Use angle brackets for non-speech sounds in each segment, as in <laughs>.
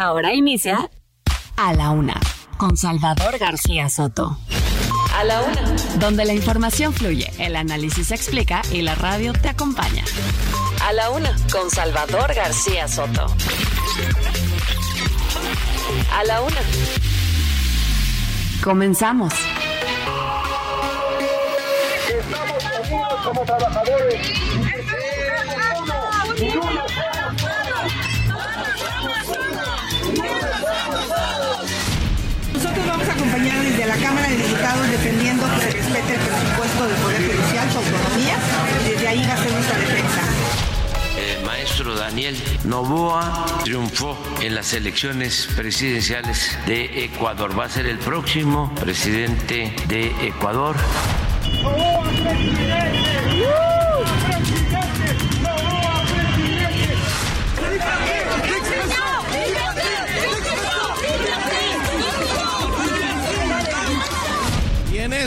Ahora inicia A la Una con Salvador García Soto. A la Una. Donde la información fluye, el análisis se explica y la radio te acompaña. A la Una con Salvador García Soto. A la Una. Comenzamos. Estamos unidos como trabajadores. Nosotros vamos a acompañar desde la Cámara de Diputados defendiendo que se respete el presupuesto del Poder Judicial, su autonomía, y desde ahí va a ser nuestra defensa. El maestro Daniel Novoa triunfó en las elecciones presidenciales de Ecuador. Va a ser el próximo presidente de Ecuador. Y en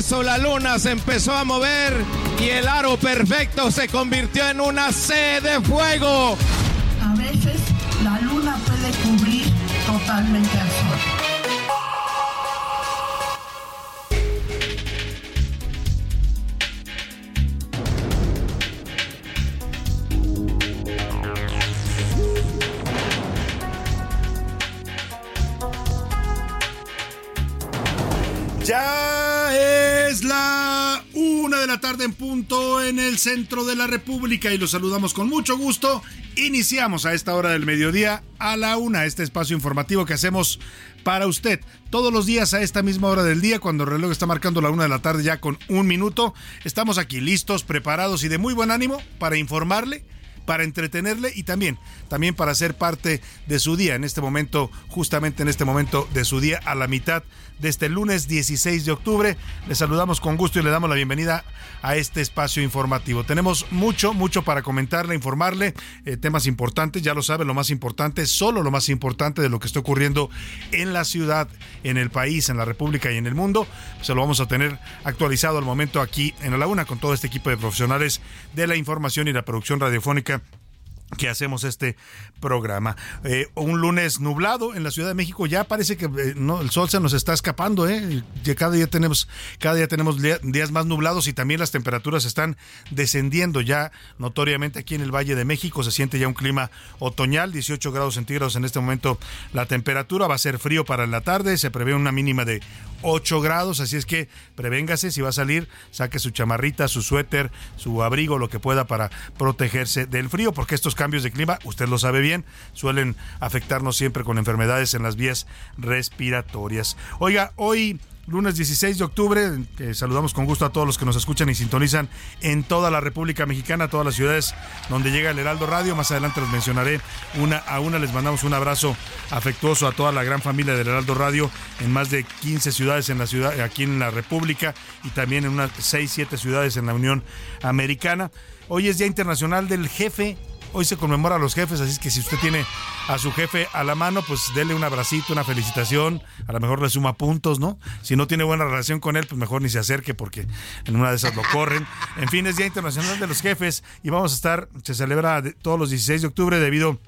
eso la luna se empezó a mover y el aro perfecto se convirtió en una C de fuego. A veces la luna puede cubrir totalmente al sol. Ya la una de la tarde en punto en el centro de la República y los saludamos con mucho gusto. Iniciamos a esta hora del mediodía a la una este espacio informativo que hacemos para usted todos los días a esta misma hora del día cuando el reloj está marcando la una de la tarde ya con un minuto. Estamos aquí listos, preparados y de muy buen ánimo para informarle para entretenerle y también, también para ser parte de su día en este momento, justamente en este momento de su día a la mitad de este lunes 16 de octubre. Le saludamos con gusto y le damos la bienvenida a este espacio informativo. Tenemos mucho, mucho para comentarle, informarle, eh, temas importantes, ya lo sabe, lo más importante, solo lo más importante de lo que está ocurriendo en la ciudad, en el país, en la República y en el mundo. Se lo vamos a tener actualizado al momento aquí en la Laguna con todo este equipo de profesionales de la información y la producción radiofónica que hacemos este programa. Eh, un lunes nublado en la Ciudad de México, ya parece que eh, no, el sol se nos está escapando, ¿eh? Ya cada día tenemos, cada día tenemos días más nublados y también las temperaturas están descendiendo ya notoriamente aquí en el Valle de México, se siente ya un clima otoñal, 18 grados centígrados en este momento la temperatura, va a ser frío para la tarde, se prevé una mínima de 8 grados, así es que prevéngase si va a salir, saque su chamarrita, su suéter, su abrigo, lo que pueda para protegerse del frío, porque estos cambios de clima, usted lo sabe bien, suelen afectarnos siempre con enfermedades en las vías respiratorias. Oiga, hoy lunes 16 de octubre. saludamos con gusto a todos los que nos escuchan y sintonizan en toda la República Mexicana, todas las ciudades donde llega el Heraldo Radio. Más adelante los mencionaré una a una. Les mandamos un abrazo afectuoso a toda la gran familia del Heraldo Radio en más de 15 ciudades en la ciudad, aquí en la República y también en unas 6, 7 ciudades en la Unión Americana. Hoy es Día Internacional del Jefe Hoy se conmemora a los jefes, así es que si usted tiene a su jefe a la mano, pues dele un abracito, una felicitación, a lo mejor le suma puntos, ¿no? Si no tiene buena relación con él, pues mejor ni se acerque porque en una de esas lo corren. En fin, es Día Internacional de los Jefes y vamos a estar, se celebra todos los 16 de octubre debido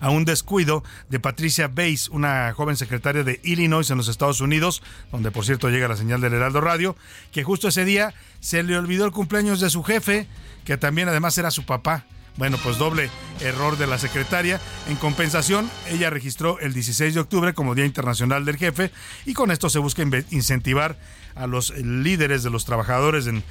a un descuido de Patricia Bates, una joven secretaria de Illinois en los Estados Unidos, donde por cierto llega la señal del Heraldo Radio, que justo ese día se le olvidó el cumpleaños de su jefe, que también además era su papá. Bueno, pues doble error de la secretaria. En compensación, ella registró el 16 de octubre como Día Internacional del Jefe y con esto se busca incentivar a los líderes de los trabajadores en,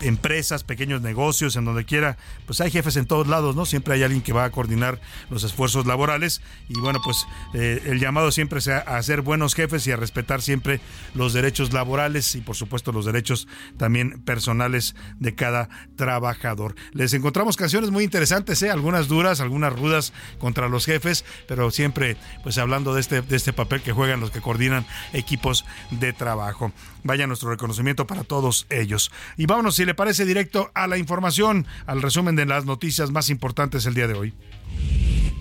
empresas, pequeños negocios, en donde quiera. Pues hay jefes en todos lados, ¿no? Siempre hay alguien que va a coordinar los esfuerzos laborales y bueno, pues eh, el llamado siempre sea a ser buenos jefes y a respetar siempre los derechos laborales y por supuesto los derechos también personales de cada trabajador. Les encontramos canciones muy interesantes, ¿eh? Algunas duras, algunas rudas contra los jefes, pero siempre pues hablando de este, de este papel que juegan los que coordinan equipos de trabajo. Vaya nuestro reconocimiento para todos ellos. Y vámonos, si le parece, directo a la información, al resumen de las noticias más importantes el día de hoy.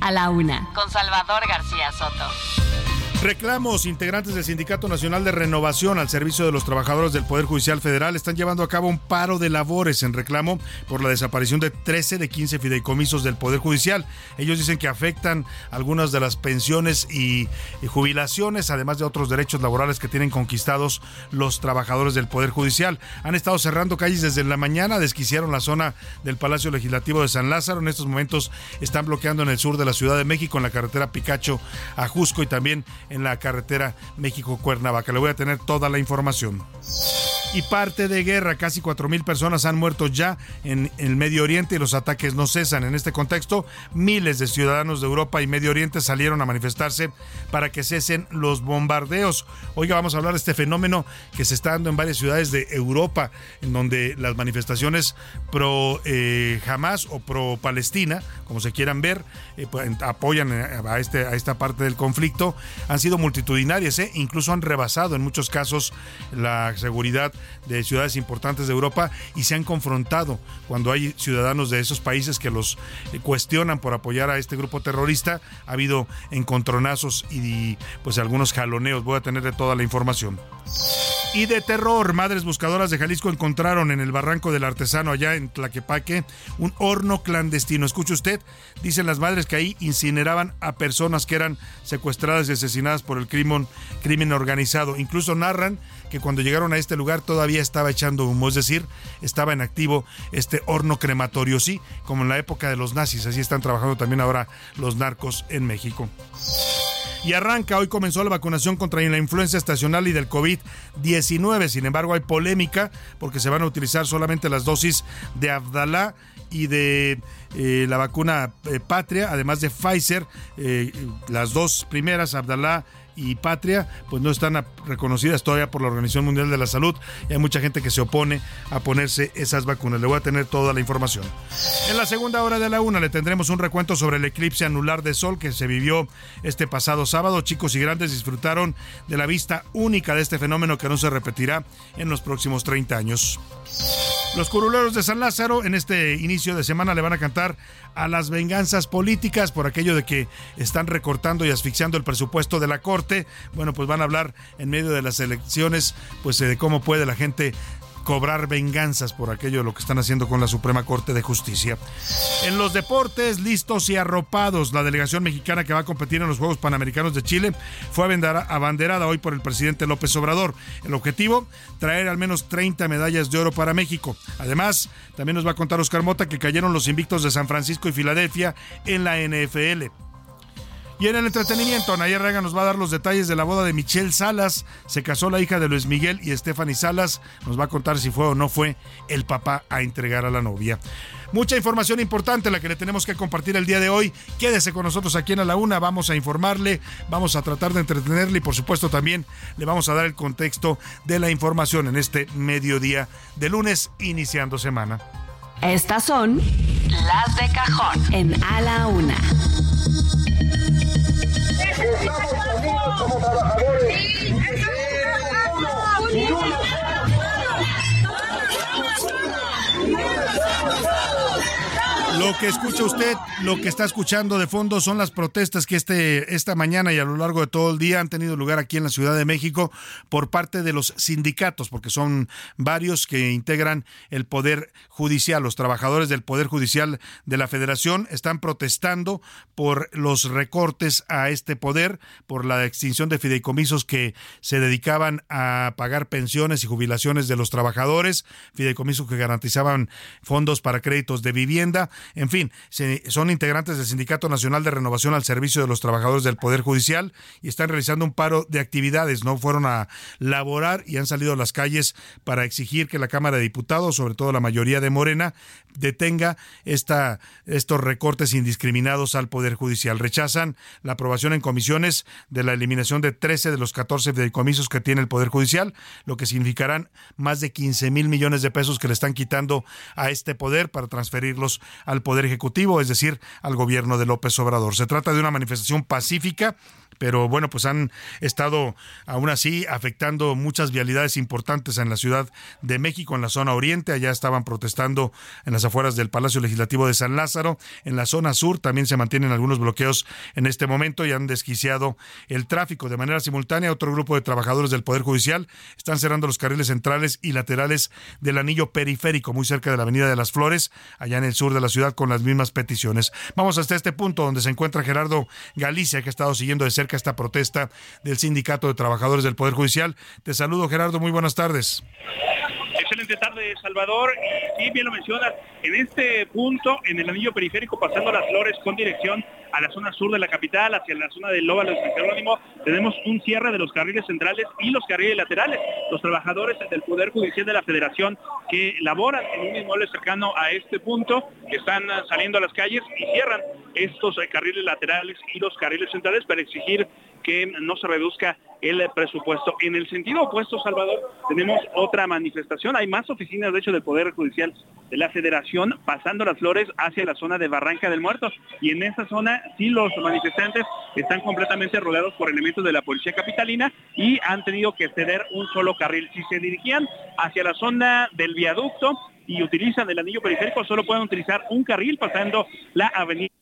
A la una, con Salvador García Soto. Reclamos integrantes del Sindicato Nacional de Renovación al servicio de los trabajadores del Poder Judicial Federal están llevando a cabo un paro de labores en reclamo por la desaparición de 13 de 15 fideicomisos del Poder Judicial. Ellos dicen que afectan algunas de las pensiones y, jubilaciones, además de otros derechos laborales que tienen conquistados los trabajadores del Poder Judicial. Han estado cerrando calles desde la mañana, desquiciaron la zona del Palacio Legislativo de San Lázaro. En estos momentos están bloqueando en el sur de la Ciudad de México, en la carretera Picacho a Jusco y también en la carretera México-Cuernavaca. Le voy a tener toda la información y parte de guerra. Casi 4.000 personas han muerto ya en el Medio Oriente y los ataques no cesan. En este contexto, miles de ciudadanos de Europa y Medio Oriente salieron a manifestarse para que cesen los bombardeos. Oiga, vamos a hablar de este fenómeno que se está dando en varias ciudades de Europa, en donde las manifestaciones pro eh, Hamas o pro Palestina, como se quieran ver, eh, pues, apoyan a, este, a esta parte del conflicto, han sido multitudinarias, eh, incluso han rebasado en muchos casos la seguridad de ciudades importantes de Europa y se han confrontado cuando hay ciudadanos de esos países que los eh, cuestionan por apoyar a este grupo terrorista. Ha habido encontronazos y pues algunos jaloneos. Voy a tener de toda la información. Y de terror, madres buscadoras de Jalisco encontraron en el barranco del artesano allá en Tlaquepaque un horno clandestino. Escuche usted, dicen las madres que ahí incineraban a personas que eran secuestradas y asesinadas por el crimen, crimen organizado. Incluso narran que cuando llegaron a este lugar todavía estaba echando humo, es decir, estaba en activo este horno crematorio, sí, como en la época de los nazis. Así están trabajando también ahora los narcos en México. Y arranca, hoy comenzó la vacunación contra la influenza estacional y del COVID-19. Sin embargo, hay polémica porque se van a utilizar solamente las dosis de Abdalá y de eh, la vacuna eh, Patria, además de Pfizer, eh, las dos primeras, Abdalá y Patria, pues no están reconocidas todavía por la Organización Mundial de la Salud y hay mucha gente que se opone a ponerse esas vacunas. Le voy a tener toda la información. En la segunda hora de la una le tendremos un recuento sobre el eclipse anular de sol que se vivió este pasado sábado. Chicos y grandes disfrutaron de la vista única de este fenómeno que no se repetirá en los próximos 30 años. Los curuleros de San Lázaro en este inicio de semana le van a cantar a las venganzas políticas por aquello de que están recortando y asfixiando el presupuesto de la Corte. Bueno, pues van a hablar en medio de las elecciones pues de cómo puede la gente cobrar venganzas por aquello de lo que están haciendo con la Suprema Corte de Justicia. En los deportes, listos y arropados, la delegación mexicana que va a competir en los Juegos Panamericanos de Chile fue abanderada hoy por el presidente López Obrador. El objetivo, traer al menos 30 medallas de oro para México. Además, también nos va a contar Oscar Mota que cayeron los invictos de San Francisco y Filadelfia en la NFL. Y en el entretenimiento, Nayar Rega nos va a dar los detalles de la boda de Michelle Salas. Se casó la hija de Luis Miguel y Stephanie Salas. Nos va a contar si fue o no fue el papá a entregar a la novia. Mucha información importante la que le tenemos que compartir el día de hoy. Quédese con nosotros aquí en A la Una. Vamos a informarle, vamos a tratar de entretenerle y por supuesto también le vamos a dar el contexto de la información en este mediodía de lunes iniciando semana. Estas son las de cajón en A la Una. Estamos unidos como trabajadores. Lo que escucha usted, lo que está escuchando de fondo son las protestas que este, esta mañana y a lo largo de todo el día han tenido lugar aquí en la Ciudad de México por parte de los sindicatos, porque son varios que integran el Poder Judicial. Los trabajadores del Poder Judicial de la Federación están protestando por los recortes a este poder, por la extinción de fideicomisos que se dedicaban a pagar pensiones y jubilaciones de los trabajadores, fideicomisos que garantizaban fondos para créditos de vivienda en fin, son integrantes del Sindicato Nacional de Renovación al Servicio de los Trabajadores del Poder Judicial y están realizando un paro de actividades. No fueron a laborar y han salido a las calles para exigir que la Cámara de Diputados, sobre todo la mayoría de Morena, detenga esta, estos recortes indiscriminados al Poder Judicial. Rechazan la aprobación en comisiones de la eliminación de 13 de los 14 fideicomisos que tiene el Poder Judicial, lo que significarán más de 15 mil millones de pesos que le están quitando a este poder para transferirlos al Poder Ejecutivo, es decir, al gobierno de López Obrador. Se trata de una manifestación pacífica pero bueno, pues han estado aún así afectando muchas vialidades importantes en la Ciudad de México, en la zona oriente, allá estaban protestando en las afueras del Palacio Legislativo de San Lázaro, en la zona sur también se mantienen algunos bloqueos en este momento y han desquiciado el tráfico de manera simultánea. Otro grupo de trabajadores del Poder Judicial están cerrando los carriles centrales y laterales del anillo periférico, muy cerca de la Avenida de las Flores, allá en el sur de la ciudad, con las mismas peticiones. Vamos hasta este punto donde se encuentra Gerardo Galicia, que ha estado siguiendo de cerca esta protesta del Sindicato de Trabajadores del Poder Judicial. Te saludo, Gerardo. Muy buenas tardes. Excelente tarde, Salvador. Y sí, bien lo mencionas, en este punto, en el anillo periférico, pasando las flores con dirección a la zona sur de la capital, hacia la zona del Lóbalo de San Jerónimo, tenemos un cierre de los carriles centrales y los carriles laterales. Los trabajadores del Poder Judicial de la Federación que laboran en un inmueble cercano a este punto, están saliendo a las calles y cierran estos carriles laterales y los carriles centrales para exigir que no se reduzca el presupuesto. En el sentido opuesto, Salvador, tenemos otra manifestación. Hay más oficinas, de hecho, del Poder Judicial de la Federación pasando las flores hacia la zona de Barranca del Muerto. Y en esa zona sí los manifestantes están completamente rodeados por elementos de la Policía Capitalina y han tenido que ceder un solo carril. Si se dirigían hacia la zona del viaducto y utilizan el anillo periférico, solo pueden utilizar un carril pasando la avenida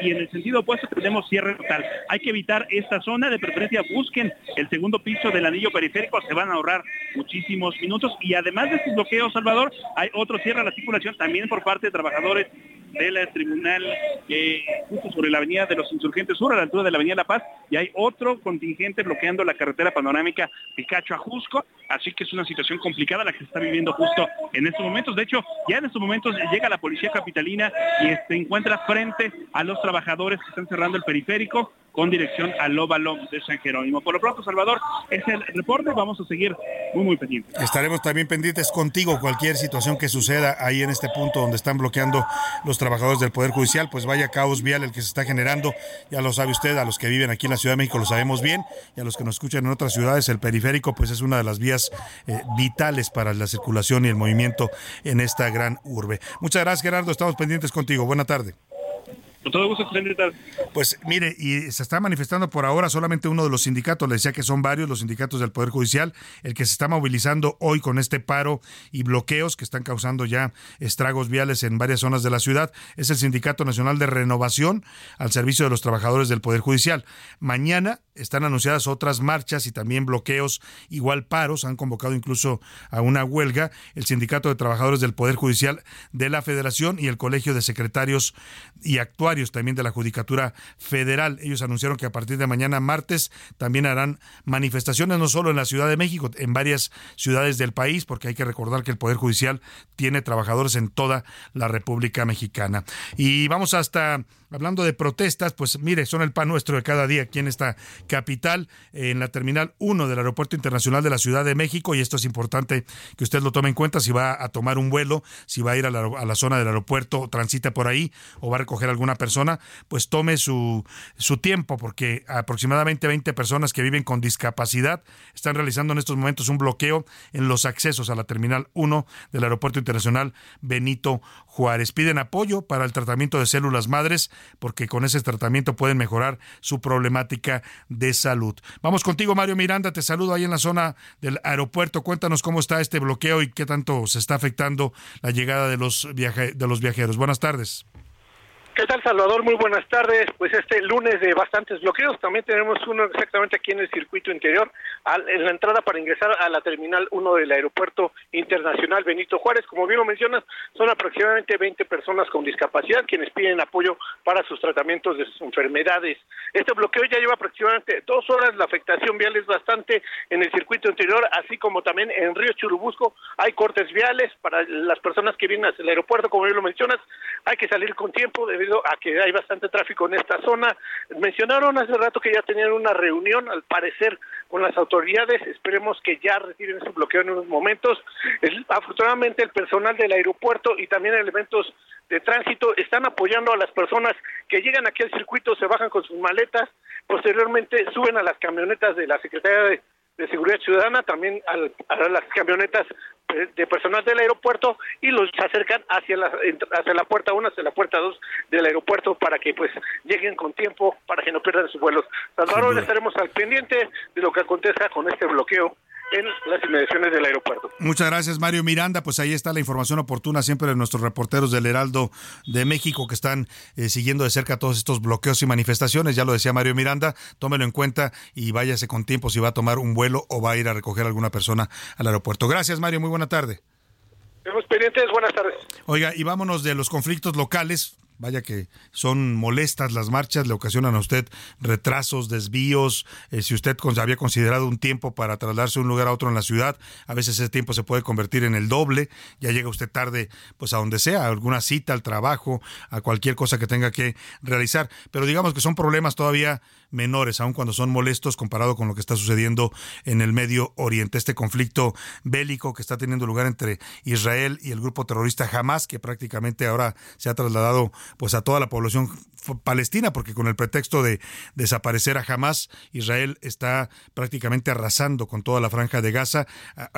y en el sentido opuesto tenemos cierre total. Hay que evitar esta zona, de preferencia busquen el segundo piso del anillo periférico, se van a ahorrar muchísimos minutos. Y además de estos bloqueos, Salvador, hay otro cierre a la circulación también por parte de trabajadores del tribunal eh, justo sobre la avenida de los insurgentes sur, a la altura de la avenida La Paz, y hay otro contingente bloqueando la carretera panorámica Picacho a Jusco, así que es una situación complicada la que se está viviendo justo en estos momentos. De hecho, ya en estos momentos llega la policía capitalina y se encuentra frente a los trabajadores que están cerrando el periférico con dirección al óvalo de San Jerónimo. Por lo pronto, Salvador, es el reporte, vamos a seguir muy, muy pendientes. Estaremos también pendientes contigo, cualquier situación que suceda ahí en este punto donde están bloqueando los trabajadores del Poder Judicial, pues vaya caos vial el que se está generando, ya lo sabe usted, a los que viven aquí en la Ciudad de México lo sabemos bien, y a los que nos escuchan en otras ciudades, el periférico pues es una de las vías eh, vitales para la circulación y el movimiento en esta gran urbe. Muchas gracias Gerardo, estamos pendientes contigo, buena tarde. Con todo gusto, Pues mire, y se está manifestando por ahora solamente uno de los sindicatos, le decía que son varios los sindicatos del Poder Judicial, el que se está movilizando hoy con este paro y bloqueos que están causando ya estragos viales en varias zonas de la ciudad, es el Sindicato Nacional de Renovación al servicio de los trabajadores del Poder Judicial. Mañana están anunciadas otras marchas y también bloqueos, igual paros, han convocado incluso a una huelga el Sindicato de Trabajadores del Poder Judicial de la Federación y el Colegio de Secretarios y También de la Judicatura Federal. Ellos anunciaron que a partir de mañana martes también harán manifestaciones no solo en la Ciudad de México, en varias ciudades del país, porque hay que recordar que el Poder Judicial tiene trabajadores en toda la República Mexicana. Y vamos hasta Hablando de protestas, pues mire, son el pan nuestro de cada día aquí en esta capital, en la Terminal 1 del Aeropuerto Internacional de la Ciudad de México, y esto es importante que usted lo tome en cuenta si va a tomar un vuelo, si va a ir a la, zona del aeropuerto, transita por ahí o va a recoger a alguna persona, pues tome su, su tiempo, porque aproximadamente 20 personas que viven con discapacidad están realizando en estos momentos un bloqueo en los accesos a la Terminal 1 del Aeropuerto Internacional Benito Juárez. Piden apoyo para el tratamiento de células madres porque con ese tratamiento pueden mejorar su problemática de salud. Vamos contigo, Mario Miranda, te saludo ahí en la zona del aeropuerto. Cuéntanos cómo está este bloqueo y qué tanto se está afectando la llegada de los, de los viajeros. Buenas tardes. ¿Qué tal, Salvador? Muy buenas tardes. Pues este lunes de bastantes bloqueos, también tenemos uno exactamente aquí en el circuito interior, en la entrada para ingresar a la Terminal 1 del Aeropuerto Internacional Benito Juárez. Como bien lo mencionas, son aproximadamente 20 personas con discapacidad quienes piden apoyo para sus tratamientos de sus enfermedades. Este bloqueo ya lleva aproximadamente dos horas, la afectación vial es bastante en el circuito interior, así como también en Río Churubusco hay cortes viales para las personas que vienen hacia el aeropuerto, como bien lo mencionas, hay que salir con tiempo de a que hay bastante tráfico en esta zona. Mencionaron hace rato que ya tenían una reunión, al parecer, con las autoridades. Esperemos que ya retiren ese bloqueo en unos momentos. afortunadamente, el personal del aeropuerto y también elementos de tránsito están apoyando a las personas que llegan aquí al circuito, se bajan con sus maletas, posteriormente suben a las camionetas de la Secretaría de de seguridad ciudadana, también a las camionetas de personal del aeropuerto y los acercan hacia la, hacia la puerta 1, hacia la puerta 2 del aeropuerto para que pues lleguen con tiempo, para que no pierdan sus vuelos. Salvador, estaremos al pendiente de lo que acontezca con este bloqueo en las inmediaciones del aeropuerto. Muchas gracias, Mario Miranda. Pues ahí está la información oportuna siempre de nuestros reporteros del Heraldo de México que están eh, siguiendo de cerca todos estos bloqueos y manifestaciones. Ya lo decía Mario Miranda, tómelo en cuenta y váyase con tiempo si va a tomar un vuelo o va a ir a recoger a alguna persona al aeropuerto. Gracias, Mario. Muy buena tarde. Estamos pendientes. Buenas tardes. Oiga, y vámonos de los conflictos locales vaya que son molestas las marchas, le ocasionan a usted retrasos, desvíos, eh, si usted había considerado un tiempo para trasladarse de un lugar a otro en la ciudad, a veces ese tiempo se puede convertir en el doble, ya llega usted tarde pues a donde sea, a alguna cita, al trabajo, a cualquier cosa que tenga que realizar, pero digamos que son problemas todavía menores, aun cuando son molestos comparado con lo que está sucediendo en el Medio Oriente. Este conflicto bélico que está teniendo lugar entre Israel y el grupo terrorista Hamas, que prácticamente ahora se ha trasladado pues a toda la población palestina, porque con el pretexto de desaparecer a Hamas, Israel está prácticamente arrasando con toda la franja de Gaza.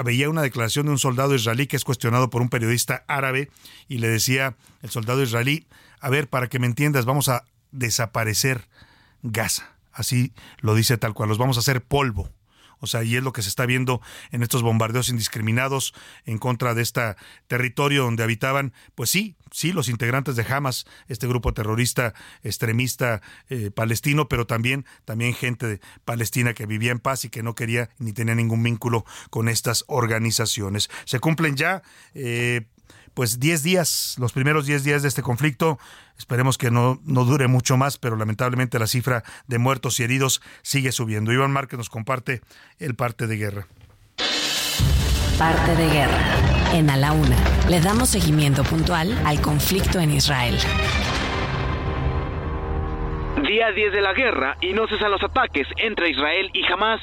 Veía una declaración de un soldado israelí que es cuestionado por un periodista árabe y le decía el soldado israelí, a ver, para que me entiendas, vamos a desaparecer Gaza así lo dice tal cual, los vamos a hacer polvo. O sea, y es lo que se está viendo en estos bombardeos indiscriminados en contra de este territorio donde habitaban, pues sí, sí, los integrantes de Hamas, este grupo terrorista extremista eh, palestino, pero también, también gente palestina que vivía en paz y que no quería ni tenía ningún vínculo con estas organizaciones. Se cumplen ya eh, pues 10 días, los primeros 10 días de este conflicto. Esperemos que no, no dure mucho más, pero lamentablemente la cifra de muertos y heridos sigue subiendo. Iván Márquez nos comparte el parte de guerra. Parte de guerra. En A la Una le damos seguimiento puntual al conflicto en Israel. Día 10 de la guerra y no cesan los ataques entre Israel y Hamas.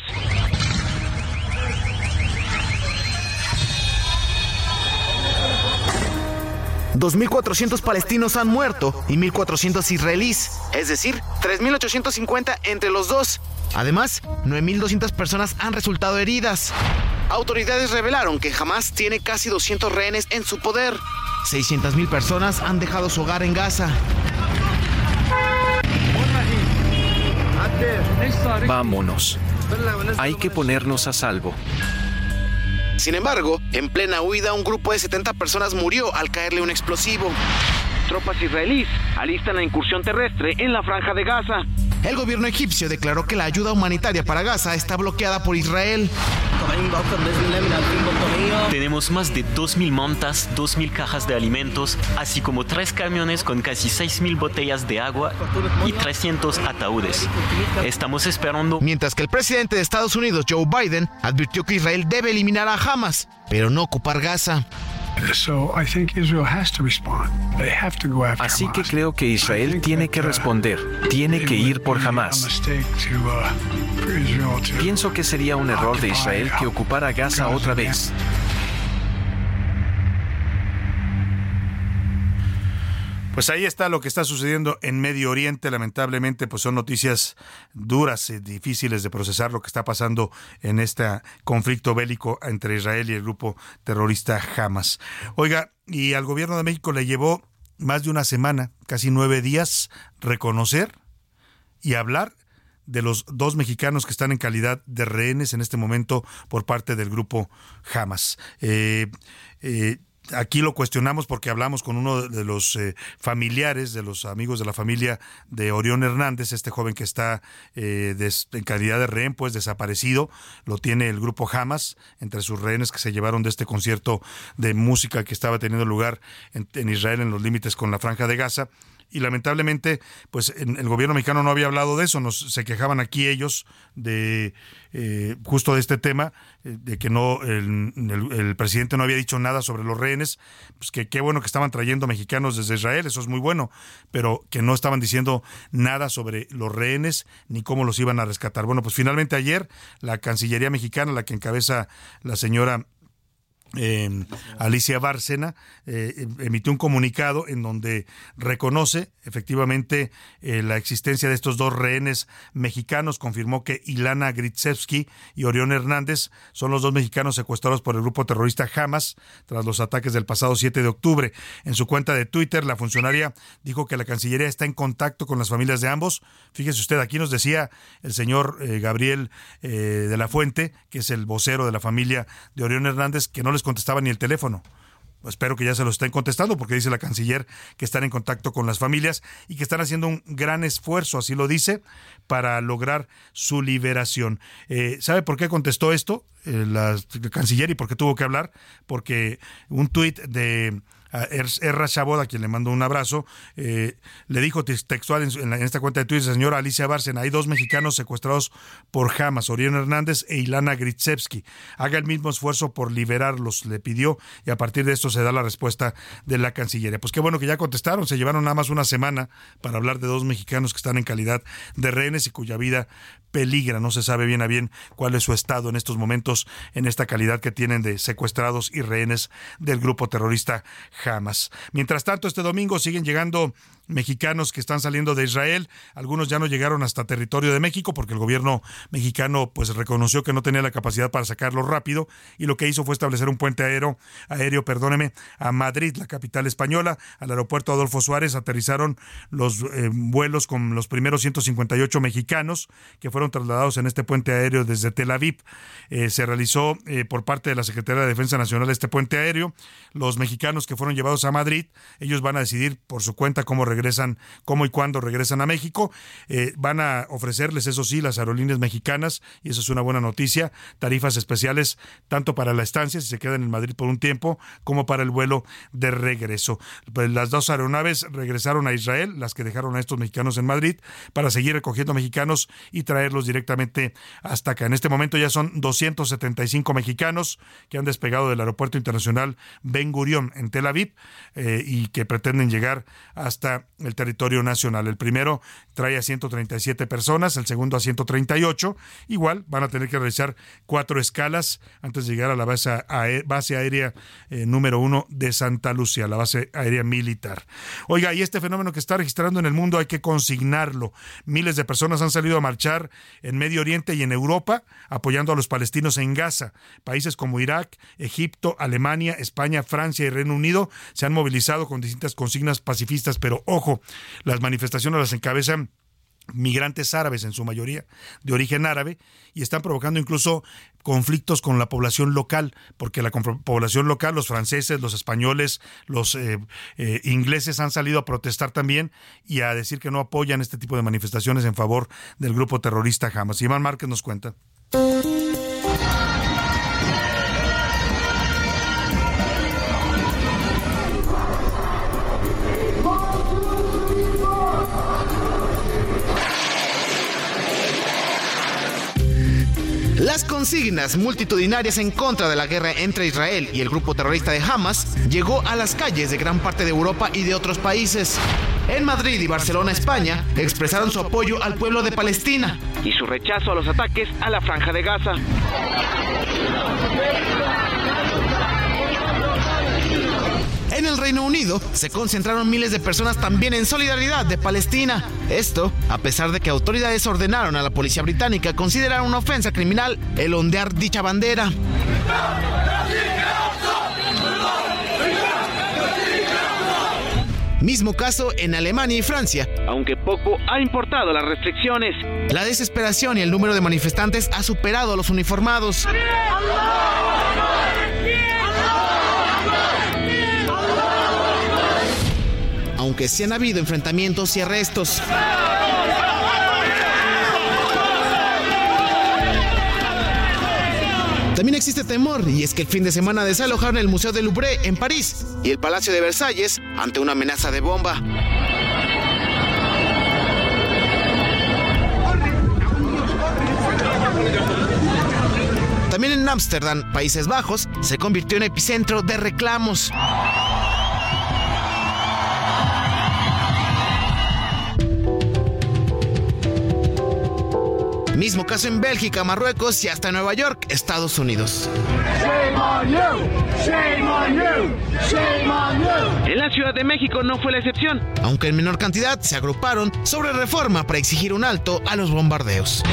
2.400 palestinos han muerto y 1.400 israelíes, es decir, 3.850 entre los dos. Además, 9.200 personas han resultado heridas. Autoridades revelaron que Hamas tiene casi 200 rehenes en su poder. 600.000 personas han dejado su hogar en Gaza. Vámonos. Hay que ponernos a salvo. Sin embargo, en plena huida, un grupo de 70 personas murió al caerle un explosivo. Tropas israelíes alistan la incursión terrestre en la franja de Gaza. El gobierno egipcio declaró que la ayuda humanitaria para Gaza está bloqueada por Israel. Tenemos más de 2.000 montas, 2.000 cajas de alimentos, así como tres camiones con casi 6.000 botellas de agua y 300 ataúdes. Estamos esperando. Mientras que el presidente de Estados Unidos, Joe Biden, advirtió que Israel debe eliminar a Hamas, pero no ocupar Gaza. Así que creo que Israel tiene que responder, tiene que ir por Hamas. Pienso que sería un error de Israel que ocupara Gaza otra vez. Pues ahí está lo que está sucediendo en Medio Oriente. Lamentablemente, pues son noticias duras y difíciles de procesar lo que está pasando en este conflicto bélico entre Israel y el grupo terrorista Hamas. Oiga, y al gobierno de México le llevó más de una semana, casi nueve días, reconocer y hablar de los dos mexicanos que están en calidad de rehenes en este momento por parte del grupo Hamas. Eh, eh, aquí lo cuestionamos porque hablamos con uno de los eh, familiares, de los amigos de la familia de Orión Hernández, este joven que está eh, en calidad de rehén, pues desaparecido, lo tiene el grupo Hamas, entre sus rehenes que se llevaron de este concierto de música que estaba teniendo lugar en Israel en los límites con la franja de Gaza y lamentablemente pues el gobierno mexicano no había hablado de eso, nos se quejaban aquí ellos de eh, justo de este tema, eh, de que no el, presidente no había dicho nada sobre los rehenes, pues que qué bueno que estaban trayendo mexicanos desde Israel, eso es muy bueno, pero que no estaban diciendo nada sobre los rehenes ni cómo los iban a rescatar. Bueno, pues finalmente ayer la Cancillería mexicana, la que encabeza la señora eh, Alicia Bárcena eh, emitió un comunicado en donde reconoce efectivamente eh, la existencia de estos dos rehenes mexicanos. Confirmó que Ilana Gritsevsky y Orión Hernández son los dos mexicanos secuestrados por el grupo terrorista Hamas tras los ataques del pasado 7 de octubre. En su cuenta de Twitter, la funcionaria dijo que la Cancillería está en contacto con las familias de ambos. Fíjese usted, aquí nos decía el señor Gabriel de la Fuente, que es el vocero de la familia de Orión Hernández, que no les contestaba ni el teléfono. Espero que ya se lo estén contestando porque dice la canciller que están en contacto con las familias y que están haciendo un gran esfuerzo, así lo dice, para lograr su liberación. Eh, ¿Sabe por qué contestó esto eh, la, canciller y por qué tuvo que hablar? Porque un tuit de Erra Chabot, a quien le mando un abrazo, eh, le dijo textual en, esta cuenta de Twitter, señora Alicia Bárcena, hay dos mexicanos secuestrados por Hamas, Orión Hernández e Ilana Gritsevsky. Haga el mismo esfuerzo por liberarlos, le pidió, y a partir de esto se da la respuesta de la Cancillería. Pues qué bueno que ya contestaron, se llevaron nada más una semana para hablar de dos mexicanos que están en calidad de rehenes y cuya vida peligra. No se sabe bien a bien cuál es su estado en estos momentos, en esta calidad que tienen de secuestrados y rehenes del grupo terrorista Mientras tanto, este domingo siguen llegando mexicanos que están saliendo de Israel. Algunos ya no llegaron hasta territorio de México porque el gobierno mexicano pues reconoció que no tenía la capacidad para sacarlo rápido y lo que hizo fue establecer un puente aéreo, aéreo, perdóneme, a Madrid, la capital española. Al aeropuerto Adolfo Suárez aterrizaron los eh, vuelos con los primeros 158 mexicanos que fueron trasladados en este puente aéreo desde Tel Aviv. Eh, se realizó eh, por parte de la Secretaría de Defensa Nacional este puente aéreo. Los mexicanos que fueron llevados a Madrid, ellos van a decidir por su cuenta cómo regresar regresan, cómo y cuándo regresan a México. Eh, van a ofrecerles, eso sí, las aerolíneas mexicanas, y eso es una buena noticia, tarifas especiales tanto para la estancia, si se quedan en Madrid por un tiempo, como para el vuelo de regreso. Pues las dos aeronaves regresaron a Israel, las que dejaron a estos mexicanos en Madrid, para seguir recogiendo mexicanos y traerlos directamente hasta acá. En este momento ya son 275 mexicanos que han despegado del Aeropuerto Internacional Ben Gurion en Tel Aviv eh, y que pretenden llegar hasta el territorio nacional. El primero trae a 137 personas, el segundo a 138. Igual van a tener que realizar cuatro escalas antes de llegar a la base, aérea eh, número uno de Santa Lucía, la base aérea militar. Oiga, y este fenómeno que está registrando en el mundo hay que consignarlo. Miles de personas han salido a marchar en Medio Oriente y en Europa apoyando a los palestinos en Gaza. Países como Irak, Egipto, Alemania, España, Francia y Reino Unido se han movilizado con distintas consignas pacifistas, pero ojo, las manifestaciones las encabezan migrantes árabes en su mayoría de origen árabe y están provocando incluso conflictos con la población local porque la población local los franceses los españoles los eh, eh, ingleses han salido a protestar también y a decir que no apoyan este tipo de manifestaciones en favor del grupo terrorista Hamas. Iván Márquez nos cuenta Consignas multitudinarias en contra de la guerra entre Israel y el grupo terrorista de Hamas llegó a las calles de gran parte de Europa y de otros países. En Madrid y Barcelona, España, expresaron su apoyo al pueblo de Palestina y su rechazo a los ataques a la franja de Gaza. En el Reino Unido se concentraron miles de personas también en solidaridad de Palestina. Esto, a pesar de que autoridades ordenaron a la policía británica considerar una ofensa criminal el ondear dicha bandera. Mismo caso en Alemania y Francia. Aunque poco ha importado las restricciones. La desesperación y el número de manifestantes ha superado a los uniformados. Aunque sí han habido enfrentamientos y arrestos. También existe temor, y es que el fin de semana desalojaron el Museo del Louvre en París y el Palacio de Versalles ante una amenaza de bomba. También en Ámsterdam, Países Bajos, se convirtió en epicentro de reclamos. Mismo caso en Bélgica, Marruecos y hasta Nueva York, Estados Unidos. En la Ciudad de México no fue la excepción. Aunque en menor cantidad, se agruparon sobre reforma para exigir un alto a los bombardeos.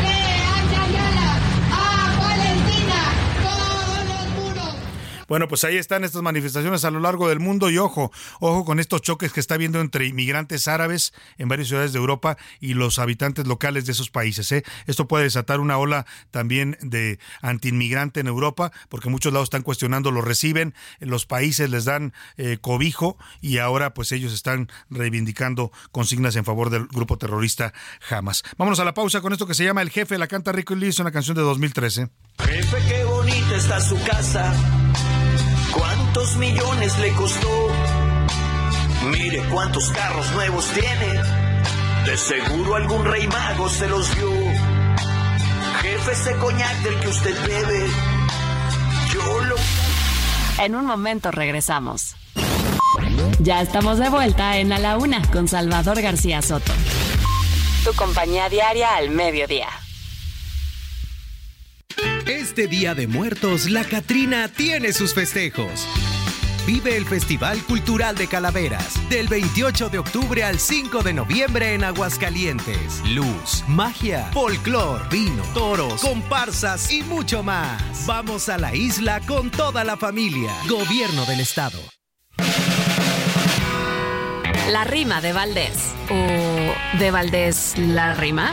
Bueno, pues ahí están estas manifestaciones a lo largo del mundo y ojo, ojo con estos choques que está habiendo entre inmigrantes árabes en varias ciudades de Europa y los habitantes locales de esos países. ¿eh? Esto puede desatar una ola también de antiinmigrante en Europa, porque muchos lados están cuestionando, lo reciben, los países les dan eh, cobijo y ahora pues ellos están reivindicando consignas en favor del grupo terrorista Hamas. Vámonos a la pausa con esto que se llama El Jefe, la canta Rico Lee, una canción de 2013. Jefe, qué bonita está su casa ¿Cuántos millones le costó? Mire cuántos carros nuevos tiene. De seguro algún rey mago se los dio. Jefe, ese coñac del que usted bebe. Yo lo. En un momento regresamos. Ya estamos de vuelta en A la Una con Salvador García Soto. Tu compañía diaria al mediodía. Este Día de Muertos, la Catrina tiene sus festejos. Vive el Festival Cultural de Calaveras del 28 de octubre al 5 de noviembre en Aguascalientes. Luz, magia, folclor, vino, toros, comparsas y mucho más. Vamos a la isla con toda la familia. Gobierno del Estado. La rima de Valdés. ¿O de Valdés la rima?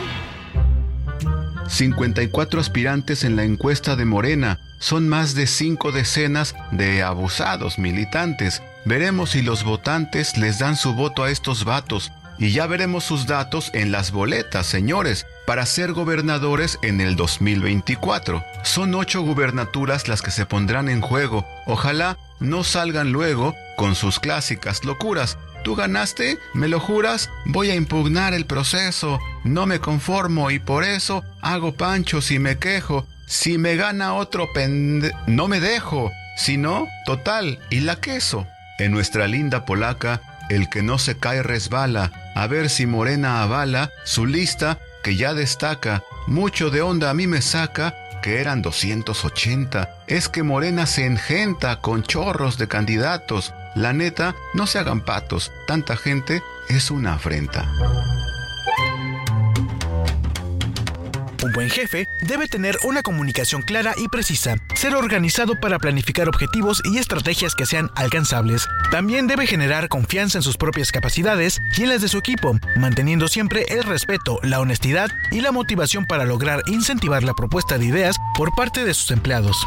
54 aspirantes en la encuesta de Morena. Son más de cinco decenas de abusados militantes. Veremos si los votantes les dan su voto a estos vatos. Y ya veremos sus datos en las boletas, señores, para ser gobernadores en el 2024. Son ocho gubernaturas las que se pondrán en juego. Ojalá no salgan luego con sus clásicas locuras, ¿Tú ganaste? ¿Me lo juras? Voy a impugnar el proceso. No me conformo y por eso hago pancho si me quejo. Si me gana otro pende... No me dejo. Si no, total, y la queso. En nuestra linda polaca, el que no se cae resbala. A ver si Morena avala su lista que ya destaca. Mucho de onda a mí me saca que eran 280. Es que Morena se engenta con chorros de candidatos. La neta, no se hagan patos, tanta gente es una afrenta. Un buen jefe debe tener una comunicación clara y precisa, ser organizado para planificar objetivos y estrategias que sean alcanzables. También debe generar confianza en sus propias capacidades y en las de su equipo, manteniendo siempre el respeto, la honestidad y la motivación para lograr incentivar la propuesta de ideas por parte de sus empleados.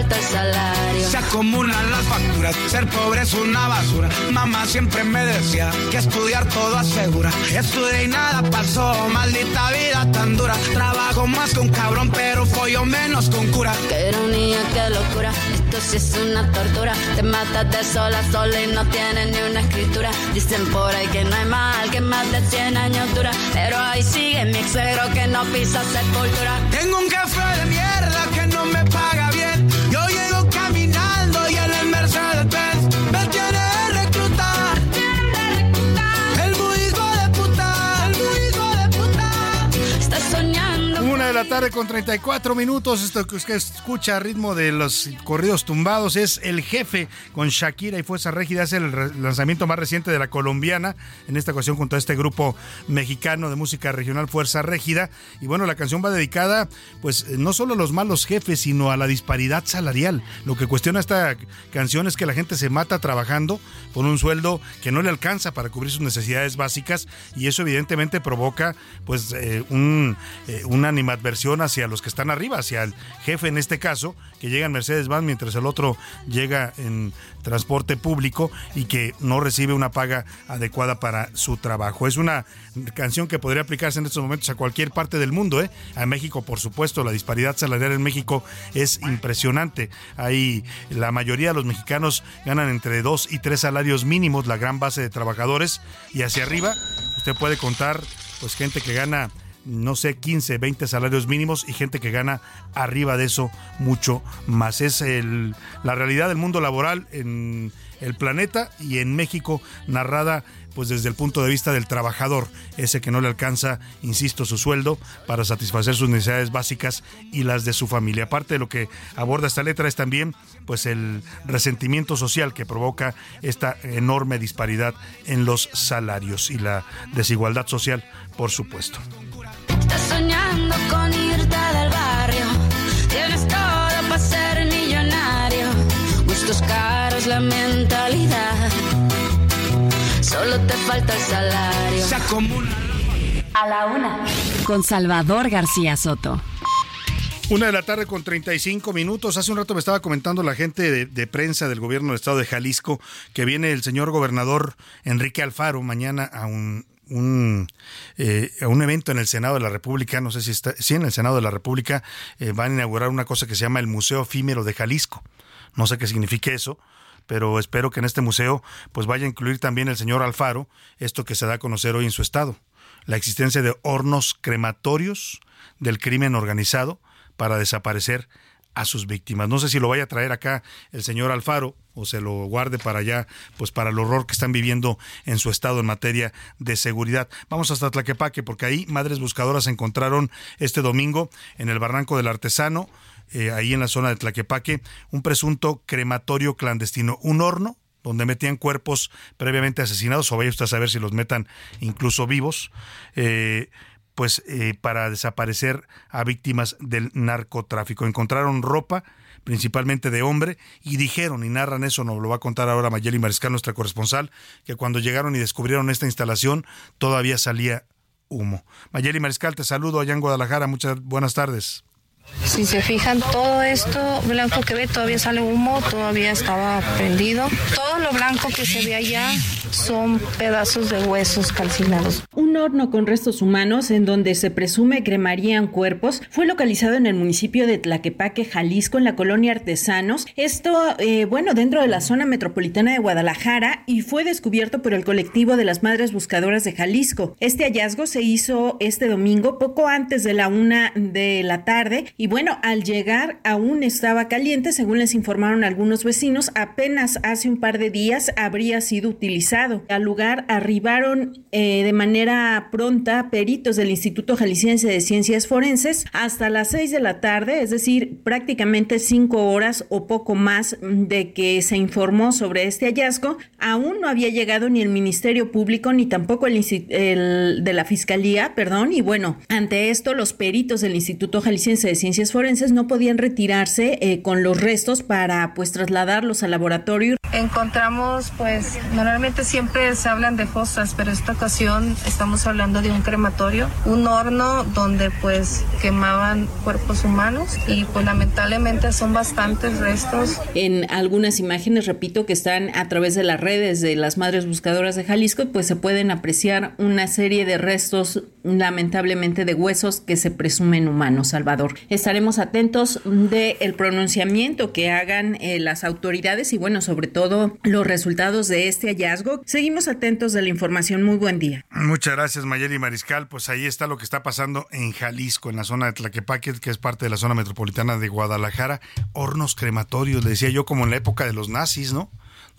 Falta el salario. Se acumulan las facturas, ser pobre es una basura. Mamá siempre me decía que estudiar todo asegura. Estudié y nada pasó, maldita vida tan dura. Trabajo más un cabrón, pero follo menos con cura. Qué ironía, qué locura. Esto sí es una tortura. Te matas de sola a sola y no tienes ni una escritura. Dicen por ahí que no hay mal, que más de 100 años dura. Pero ahí sigue mi ex que no pisa sepultura. Tengo un café de mierda la tarde con 34 minutos. Esto que escucha a ritmo de los corridos tumbados es El Jefe con Shakira y Fuerza Régida. Es el lanzamiento más reciente de la colombiana. En esta ocasión junto a este grupo mexicano de música regional Fuerza Régida. Y bueno, la canción va dedicada pues no solo a los malos jefes, sino a la disparidad salarial. Lo que cuestiona esta canción es que la gente se mata trabajando por un sueldo que no le alcanza para cubrir sus necesidades básicas y eso evidentemente provoca pues eh, un, eh, una animadversión hacia los que están arriba, hacia el jefe en este caso, que llega en Mercedes-Benz mientras el otro llega en transporte público y que no recibe una paga adecuada para su trabajo. Es una canción que podría aplicarse en estos momentos a cualquier parte del mundo, ¿eh? A México, por supuesto, la disparidad salarial en México es impresionante. Hay la mayoría de los mexicanos ganan entre dos y tres salarios mínimos, la gran base de trabajadores, y hacia arriba usted puede contar pues gente que gana no sé, 15, 20 salarios mínimos y gente que gana arriba de eso mucho más. Es el, la realidad del mundo laboral en el planeta y en México narrada pues desde el punto de vista del trabajador, ese que no le alcanza, insisto, su sueldo para satisfacer sus necesidades básicas y las de su familia. Aparte de lo que aborda esta letra es también pues el resentimiento social que provoca esta enorme disparidad en los salarios y la desigualdad social, por supuesto. Estás soñando con irte del barrio. Tienes todo para ser millonario. Gustos caros, la mentalidad. Solo te falta el salario. A la una. Con Salvador García Soto. Una de la tarde con 35 minutos. Hace un rato me estaba comentando la gente de, de, prensa del gobierno del estado de Jalisco que viene el señor gobernador Enrique Alfaro mañana a un, un, eh, un evento en el Senado de la República, no sé si está, sí, en el Senado de la República eh, van a inaugurar una cosa que se llama el Museo Efímero de Jalisco. No sé qué significa eso, pero espero que en este museo pues vaya a incluir también el señor Alfaro, esto que se da a conocer hoy en su estado, la existencia de hornos crematorios del crimen organizado para desaparecer a sus víctimas. No sé si lo vaya a traer acá el señor Alfaro o se lo guarde para allá, pues para el horror que están viviendo en su estado en materia de seguridad. Vamos hasta Tlaquepaque, porque ahí madres buscadoras encontraron este domingo en el barranco del artesano, eh, ahí en la zona de Tlaquepaque, un presunto crematorio clandestino, un horno donde metían cuerpos previamente asesinados, o vaya usted a saber si los metan incluso vivos. Eh, pues eh, para desaparecer a víctimas del narcotráfico. Encontraron ropa, principalmente de hombre, y dijeron, y narran eso, nos lo va a contar ahora Mayeli Mariscal, nuestra corresponsal, que cuando llegaron y descubrieron esta instalación, todavía salía humo. Mayeli Mariscal, te saludo allá en Guadalajara, muchas buenas tardes. Si se fijan, todo esto blanco que ve todavía sale humo, todavía estaba prendido. Lo blanco que se ve allá son pedazos de huesos calcinados. Un horno con restos humanos en donde se presume cremarían cuerpos fue localizado en el municipio de Tlaquepaque, Jalisco, en la colonia Artesanos. Esto, eh, bueno, dentro de la zona metropolitana de Guadalajara y fue descubierto por el colectivo de las Madres Buscadoras de Jalisco. Este hallazgo se hizo este domingo, poco antes de la una de la tarde y bueno, al llegar aún estaba caliente, según les informaron algunos vecinos, apenas hace un par de días habría sido utilizado. Al lugar arribaron eh, de manera pronta peritos del Instituto Jalisciense de Ciencias Forenses hasta las seis de la tarde, es decir, prácticamente cinco horas o poco más de que se informó sobre este hallazgo. Aún no había llegado ni el Ministerio Público ni tampoco el, el de la Fiscalía, perdón, y bueno, ante esto los peritos del Instituto Jalisciense de Ciencias forenses no podían retirarse eh, con los restos para pues trasladarlos al laboratorio. Encontramos pues normalmente siempre se hablan de fosas, pero esta ocasión estamos hablando de un crematorio, un horno donde pues quemaban cuerpos humanos y pues lamentablemente son bastantes restos. En algunas imágenes, repito, que están a través de las redes de las Madres Buscadoras de Jalisco, pues se pueden apreciar una serie de restos lamentablemente de huesos que se presumen humanos, Salvador estaremos atentos del pronunciamiento que hagan eh, las autoridades y bueno, sobre todo los resultados de este hallazgo. Seguimos atentos de la información. Muy buen día. Muchas gracias, Mayeli Mariscal. Pues ahí está lo que está pasando en Jalisco, en la zona de Tlaquepaque, que es parte de la zona metropolitana de Guadalajara. Hornos crematorios, le decía yo, como en la época de los nazis, ¿no?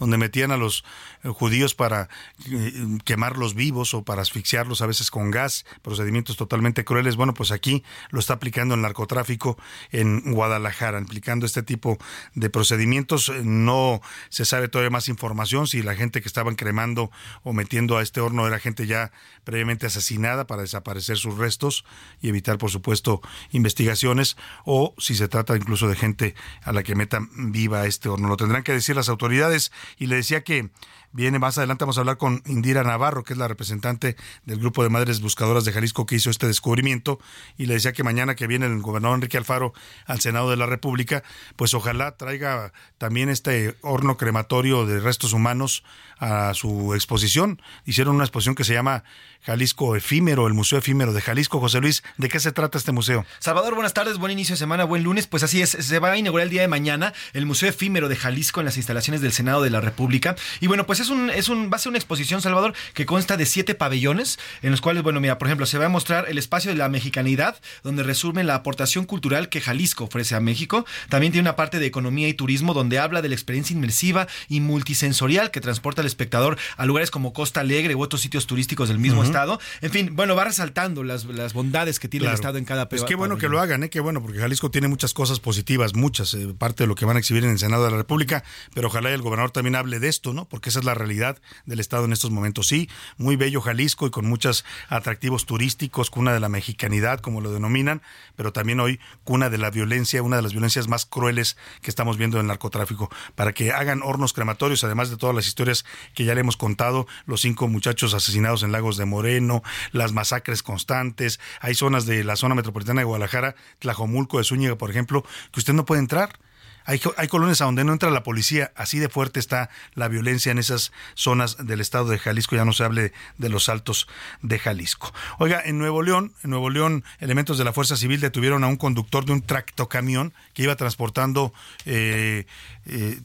Donde metían a los eh, judíos para eh, quemarlos vivos o para asfixiarlos a veces con gas, procedimientos totalmente crueles. Bueno, pues aquí lo está aplicando el narcotráfico en Guadalajara, aplicando este tipo de procedimientos. No se sabe todavía más información si la gente que estaban cremando o metiendo a este horno era gente ya previamente asesinada para desaparecer sus restos y evitar, por supuesto, investigaciones, o si se trata incluso de gente a la que metan viva este horno. Lo tendrán que decir las autoridades. Y le decía que Viene más adelante, vamos a hablar con Indira Navarro, que es la representante del grupo de madres buscadoras de Jalisco que hizo este descubrimiento. Y le decía que mañana que viene el gobernador Enrique Alfaro al Senado de la República, pues ojalá traiga también este horno crematorio de restos humanos a su exposición. Hicieron una exposición que se llama Jalisco Efímero, el Museo Efímero de Jalisco. José Luis, ¿de qué se trata este museo? Salvador, buenas tardes, buen inicio de semana, buen lunes. Pues así es, se va a inaugurar el día de mañana el Museo Efímero de Jalisco en las instalaciones del Senado de la República. Y bueno, pues es un, es un, va a ser una exposición, Salvador, que consta de siete pabellones, en los cuales, bueno, mira, por ejemplo, se va a mostrar el espacio de la mexicanidad, donde resume la aportación cultural que Jalisco ofrece a México. También tiene una parte de economía y turismo, donde habla de la experiencia inmersiva y multisensorial que transporta al espectador a lugares como Costa Alegre u otros sitios turísticos del mismo estado. En fin, bueno, va resaltando las, las bondades que tiene el estado en cada pues qué bueno que lo hagan, ¿eh? qué bueno, porque Jalisco tiene muchas cosas positivas, muchas, eh, parte de lo que van a exhibir en el Senado de la República, pero ojalá el gobernador también hable de esto, ¿no? Porque esa es la realidad del Estado en estos momentos. Sí, muy bello Jalisco y con muchos atractivos turísticos, cuna de la mexicanidad, como lo denominan, pero también hoy cuna de la violencia, una de las violencias más crueles que estamos viendo en el narcotráfico, para que hagan hornos crematorios, además de todas las historias que ya le hemos contado, los cinco muchachos asesinados en Lagos de Moreno, las masacres constantes, hay zonas de la zona metropolitana de Guadalajara, Tlajomulco de Zúñiga, por ejemplo, que usted no puede entrar hay, hay, colonias a donde no entra la policía, así de fuerte está la violencia en esas zonas del estado de Jalisco, ya no se hable de los altos de Jalisco. Oiga, en Nuevo León, en Nuevo León, elementos de la Fuerza Civil detuvieron a un conductor de un tractocamión que iba transportando eh, eh,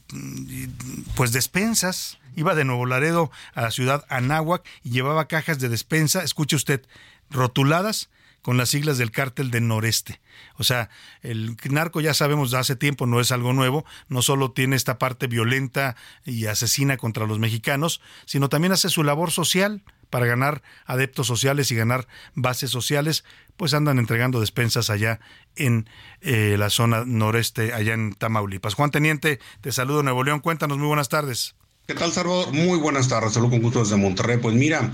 pues despensas, iba de Nuevo Laredo a la ciudad Anáhuac y llevaba cajas de despensa, escuche usted, rotuladas con las siglas del cártel del noreste. O sea, el narco ya sabemos de hace tiempo, no es algo nuevo, no solo tiene esta parte violenta y asesina contra los mexicanos, sino también hace su labor social para ganar adeptos sociales y ganar bases sociales, pues andan entregando despensas allá en eh, la zona noreste, allá en Tamaulipas. Juan Teniente, te saludo Nuevo León, cuéntanos, muy buenas tardes. ¿Qué tal, Salvador? Muy buenas tardes, saludo con gusto desde Monterrey. Pues mira,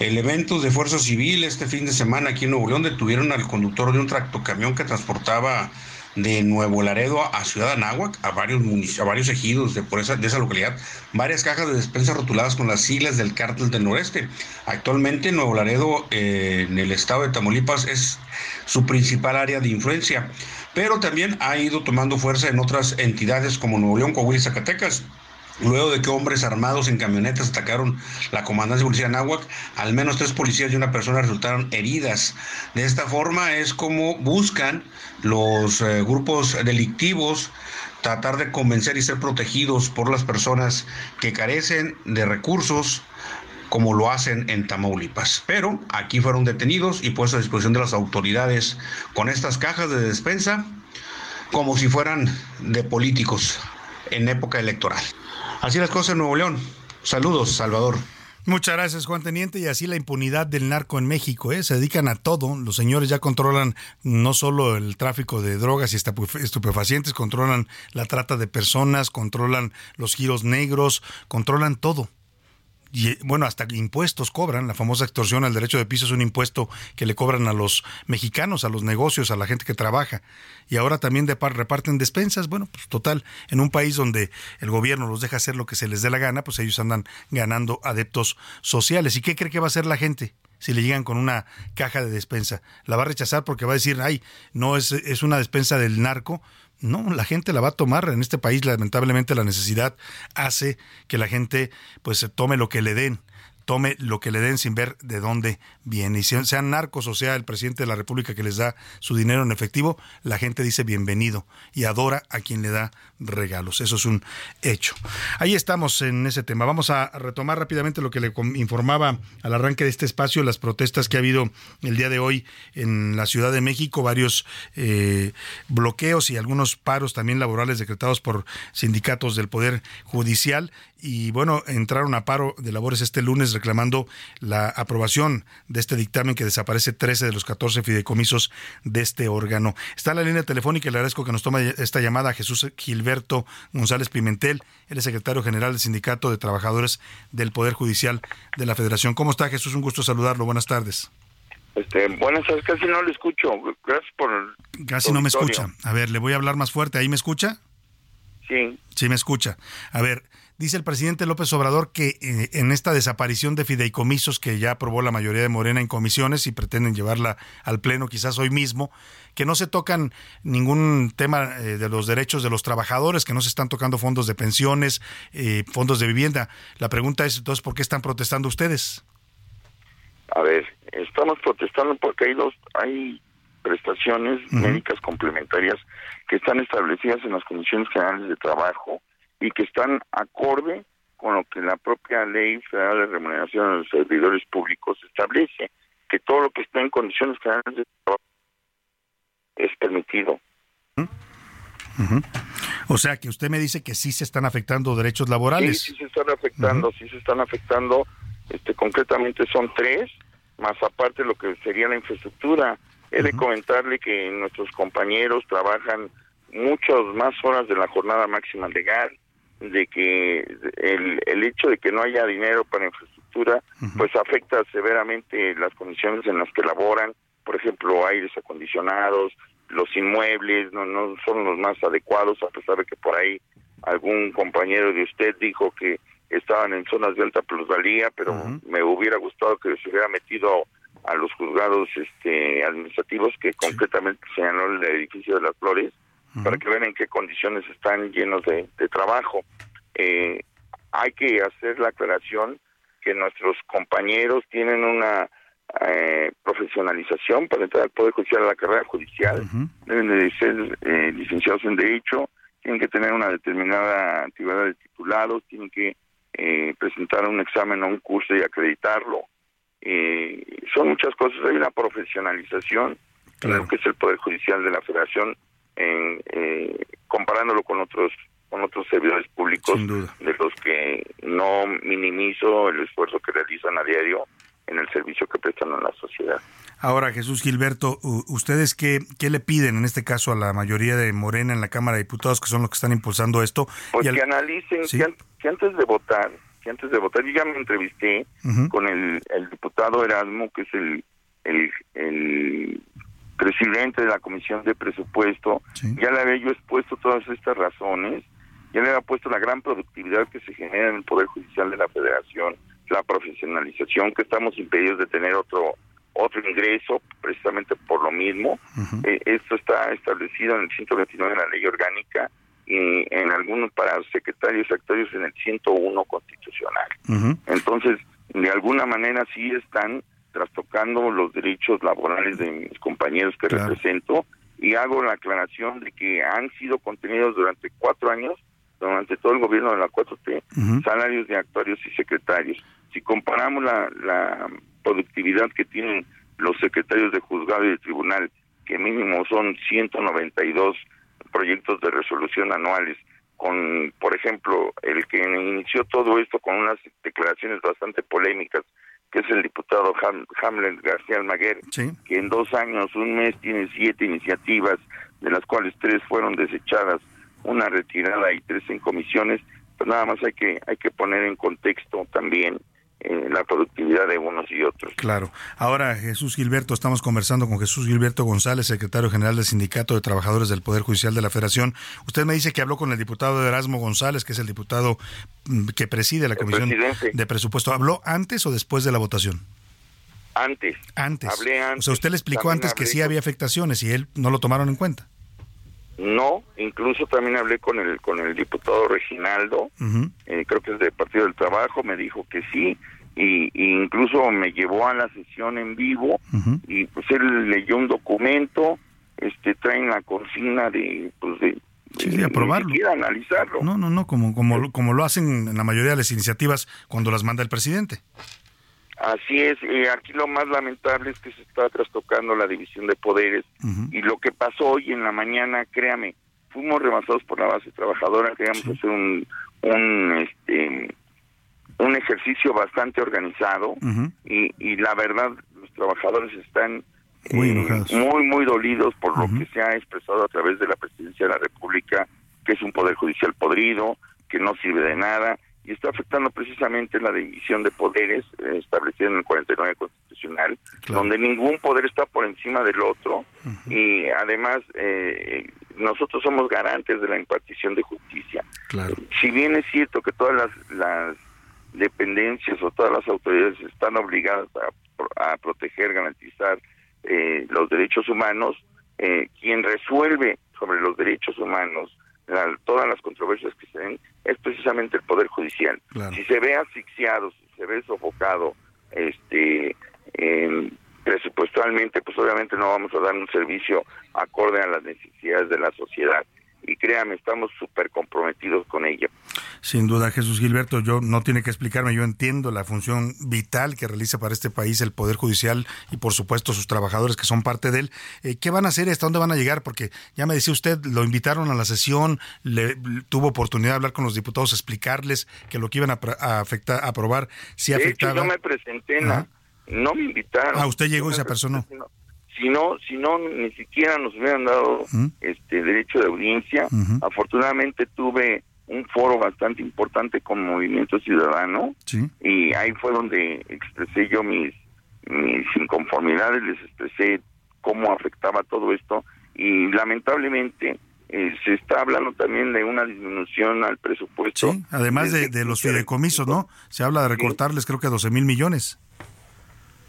elementos de Fuerza Civil este fin de semana aquí en Nuevo León detuvieron al conductor de un tractocamión que transportaba de Nuevo Laredo a Ciudad Anáhuac, a varios, a varios ejidos de, por esa, de esa localidad, varias cajas de despensa rotuladas con las siglas del cártel del noreste. Actualmente Nuevo Laredo eh, en el estado de Tamaulipas es su principal área de influencia, pero también ha ido tomando fuerza en otras entidades como Nuevo León, Coahuila y Zacatecas. Luego de que hombres armados en camionetas atacaron la comandancia de policía al menos tres policías y una persona resultaron heridas. De esta forma es como buscan los eh, grupos delictivos tratar de convencer y ser protegidos por las personas que carecen de recursos como lo hacen en Tamaulipas. Pero aquí fueron detenidos y puestos a disposición de las autoridades con estas cajas de despensa como si fueran de políticos en época electoral. Así las cosas en Nuevo León. Saludos, Salvador. Muchas gracias, Juan Teniente. Y así la impunidad del narco en México, ¿eh? se dedican a todo. Los señores ya controlan no solo el tráfico de drogas y estupefacientes, controlan la trata de personas, controlan los giros negros, controlan todo y bueno, hasta impuestos cobran, la famosa extorsión al derecho de piso es un impuesto que le cobran a los mexicanos, a los negocios, a la gente que trabaja. Y ahora también de reparten despensas, bueno, pues total, en un país donde el gobierno los deja hacer lo que se les dé la gana, pues ellos andan ganando adeptos sociales. ¿Y qué cree que va a hacer la gente? si le llegan con una caja de despensa. La va a rechazar porque va a decir, ay, no es, es una despensa del narco. No, la gente la va a tomar. En este país, lamentablemente, la necesidad hace que la gente pues tome lo que le den tome lo que le den sin ver de dónde viene. Y sean narcos o sea el presidente de la República que les da su dinero en efectivo, la gente dice bienvenido y adora a quien le da regalos. Eso es un hecho. Ahí estamos en ese tema. Vamos a retomar rápidamente lo que le informaba al arranque de este espacio, las protestas que ha habido el día de hoy en la Ciudad de México, varios eh, bloqueos y algunos paros también laborales decretados por sindicatos del Poder Judicial y bueno, entraron a paro de labores este lunes reclamando la aprobación de este dictamen que desaparece 13 de los 14 fideicomisos de este órgano. Está en la línea telefónica y le agradezco que nos tome esta llamada a Jesús Gilberto González Pimentel, el secretario general del Sindicato de Trabajadores del Poder Judicial de la Federación. ¿Cómo está Jesús? Un gusto saludarlo. Buenas tardes. Este, buenas tardes, casi no le escucho. Gracias por... Casi no me escucha. A ver, le voy a hablar más fuerte. ¿Ahí me escucha? Sí. Sí, me escucha. A ver, dice el presidente López Obrador que eh, en esta desaparición de fideicomisos que ya aprobó la mayoría de Morena en comisiones y pretenden llevarla al Pleno quizás hoy mismo, que no se tocan ningún tema eh, de los derechos de los trabajadores, que no se están tocando fondos de pensiones, eh, fondos de vivienda. La pregunta es entonces, ¿por qué están protestando ustedes? A ver, estamos protestando porque hay dos, hay prestaciones médicas complementarias que están establecidas en las condiciones generales de trabajo y que están acorde con lo que la propia ley federal de remuneración de los servidores públicos establece, que todo lo que está en condiciones generales de trabajo es permitido. O sea, que usted me dice que sí se están afectando derechos laborales. Sí, sí se están afectando, sí se están afectando, este, concretamente son tres, más aparte lo que sería la infraestructura. He de comentarle que nuestros compañeros trabajan muchas más horas de la jornada máxima legal, de que el, el hecho de que no haya dinero para infraestructura, pues afecta severamente las condiciones en las que laboran, por ejemplo, aires acondicionados, los inmuebles no, no son los más adecuados, a pesar de que por ahí algún compañero de usted dijo que estaban en zonas de alta plusvalía, pero me hubiera gustado que se hubiera metido a los juzgados este, administrativos que concretamente señaló el edificio de las Flores, para que vean en qué condiciones están llenos de, de trabajo. Eh, hay que hacer la aclaración que nuestros compañeros tienen una eh, profesionalización para entrar al Poder Judicial a la carrera judicial, deben de ser eh, licenciados en Derecho, tienen que tener una determinada antigüedad de titulados, tienen que eh, presentar un examen o un curso y acreditarlo. Eh, son muchas cosas, hay una profesionalización en lo que es el Poder Judicial de la Federación, en, eh, comparándolo con otros con otros servidores públicos, de los que no minimizo el esfuerzo que realizan a diario en el servicio que prestan a la sociedad. Ahora, Jesús Gilberto, ¿ustedes qué, qué le piden en este caso a la mayoría de Morena en la Cámara de Diputados, que son los que están impulsando esto? Pues que analicen, que, antes de votar, que antes de votar, yo ya me entrevisté con el, el, diputado Erasmo, que es el, el, el presidente de la Comisión de Presupuesto, ya le había yo expuesto todas estas razones, ya le había puesto la gran productividad que se genera en el Poder Judicial de la Federación, la profesionalización, que estamos impedidos de tener otro otro ingreso precisamente por lo mismo. Eh, esto está establecido en el 129 de la ley orgánica y en algunos para secretarios y actores en el 101 constitucional. Entonces, de alguna manera sí están trastocando los derechos laborales de mis compañeros que represento y hago la aclaración de que han sido contenidos durante cuatro años, durante todo el gobierno de la 4T, salarios de actuarios y secretarios. Si comparamos la, la productividad que tienen los secretarios de juzgado y de tribunal, que mínimo son 192 proyectos de resolución anuales, con, por ejemplo, el que inició todo esto con unas declaraciones bastante polémicas, que es el diputado Hamlet García Almaguer, que en dos años, un mes, tiene siete iniciativas, de las cuales tres fueron desechadas, una retirada y tres en comisiones, pues nada más hay que hay que poner en contexto también eh, la productividad de unos y otros. Claro. Ahora, Jesús Gilberto, estamos conversando con Jesús Gilberto González, secretario general del Sindicato de Trabajadores del Poder Judicial de la Federación. Usted me dice que habló con el diputado Erasmo González, que es el diputado mm, que preside la Comisión de Presupuesto. ¿Habló antes o después de la votación? Antes. Antes. Hablé antes. O sea, usted le explicó antes que sí había afectaciones y él no lo tomaron en cuenta. No, incluso también hablé con el con el diputado Reginaldo, eh, creo que es del Partido del Trabajo, me dijo que sí, y, incluso me llevó a la sesión en vivo y pues él leyó un documento, este traen la consigna de pues de, de aprobarlo. analizarlo. No, no, no, como como como lo hacen en la mayoría de las iniciativas cuando las manda el presidente. Así es, eh, aquí lo más lamentable es que se está trastocando la división de poderes y lo que pasó hoy en la mañana, créame, fuimos rebasados por la base trabajadora, queríamos hacer un, un, este, un ejercicio bastante organizado y, y la verdad los trabajadores están muy, eh, muy, muy dolidos por lo que se ha expresado a través de la presidencia de la República, que es un poder judicial podrido, que no sirve de nada y está afectando precisamente la división de poderes eh, establecida en el 49 constitucional, donde ningún poder está por encima del otro y además eh, nosotros somos garantes de la impartición de justicia. Si bien es cierto que todas las, las dependencias o todas las autoridades están obligadas a, a proteger, garantizar eh, los derechos humanos, eh, quien resuelve sobre los derechos humanos todas las controversias que se den es precisamente el poder judicial. Si se ve asfixiado, si se ve sofocado, este, presupuestalmente, pues obviamente no vamos a dar un servicio acorde a las necesidades de la sociedad y créame, estamos súper comprometidos con ella. Sin duda, Jesús Gilberto, yo no tiene que explicarme, yo entiendo la función vital que realiza para este país el Poder Judicial y por supuesto sus trabajadores que son parte de él. Eh, ¿Qué van a hacer? ¿Hasta dónde van a llegar? Porque ya me decía usted, lo invitaron a la sesión, le, tuvo oportunidad de hablar con los diputados, explicarles que lo que iban a, afectar, a aprobar sí afectaba. yo me presenté, ¿no? no me invitaron. Ah, usted llegó y se apersonó si no si no ni siquiera nos hubieran dado este derecho de audiencia afortunadamente tuve un foro bastante importante con Movimiento Ciudadano y ahí fue donde expresé yo mis mis inconformidades les expresé cómo afectaba todo esto y lamentablemente eh, se está hablando también de una disminución al presupuesto. Sí, además de, de los fideicomisos, ¿no? Se habla de recortarles creo que 12 mil millones.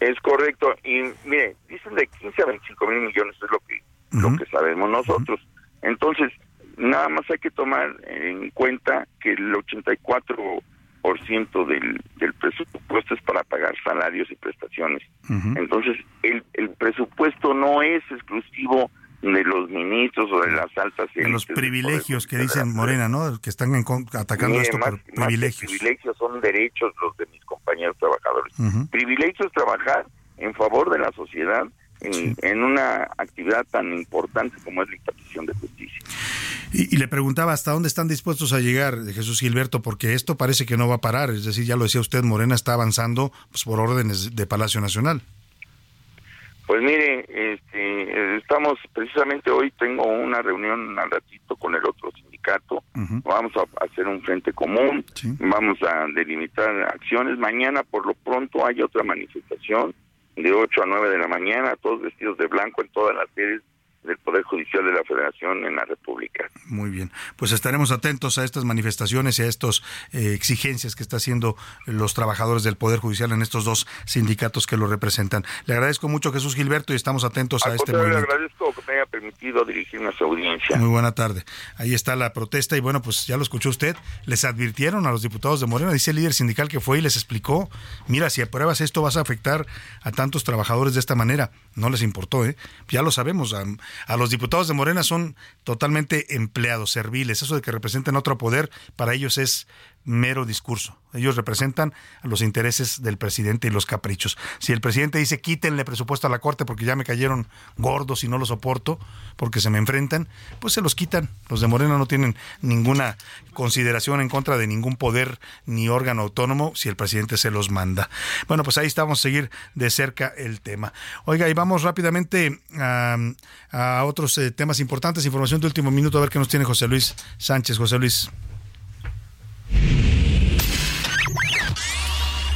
Es correcto. Y mire, dicen de 15 a 25 mil millones, es lo que, lo que sabemos nosotros. Entonces, nada más hay que tomar en cuenta que el 84% del, del presupuesto es para pagar salarios y prestaciones. Entonces, el, el presupuesto no es exclusivo de los ministros o de las altas de los privilegios que dicen Morena, ¿no? Que están atacando esto por privilegios. privilegios son derechos los de mis compañeros trabajadores. Privilegios trabajar en favor de la sociedad en, una actividad tan importante como es la impartición de justicia. Y, le preguntaba hasta dónde están dispuestos a llegar, Jesús Gilberto, porque esto parece que no va a parar. Es decir, ya lo decía usted, Morena está avanzando pues, por órdenes de Palacio Nacional. Pues mire, este, estamos precisamente hoy tengo una reunión al ratito con el otro sindicato. Vamos a hacer un frente común, vamos a delimitar acciones. Mañana por lo pronto hay otra manifestación de 8 a 9 de la mañana, todos vestidos de blanco en todas las sedes del Poder Judicial de la Federación en la República. Muy bien, pues estaremos atentos a estas manifestaciones y a estas eh, exigencias que está haciendo los trabajadores del Poder Judicial en estos dos sindicatos que lo representan. Le agradezco mucho Jesús Gilberto y estamos atentos a este movimiento. Le agradezco que me haya permitido dirigirme a su audiencia. Muy buena tarde. Ahí está la protesta y bueno, pues ya lo escuchó usted. Les advirtieron a los diputados de Morena, dice el líder sindical que fue y les explicó, mira, si apruebas esto vas a afectar a tantos trabajadores de esta manera. No les importó, ¿eh? Ya lo sabemos, a los diputados de Morena son totalmente empleados, serviles. Eso de que representen otro poder, para ellos es mero discurso. Ellos representan a los intereses del presidente y los caprichos. Si el presidente dice quítenle presupuesto a la Corte porque ya me cayeron gordos y no lo soporto porque se me enfrentan, pues se los quitan. Los de Morena no tienen ninguna consideración en contra de ningún poder ni órgano autónomo si el presidente se los manda. Bueno, pues ahí estamos a seguir de cerca el tema. Oiga, y vamos rápidamente a, otros eh, temas importantes. Información de último minuto, a ver qué nos tiene José Luis Sánchez. José Luis.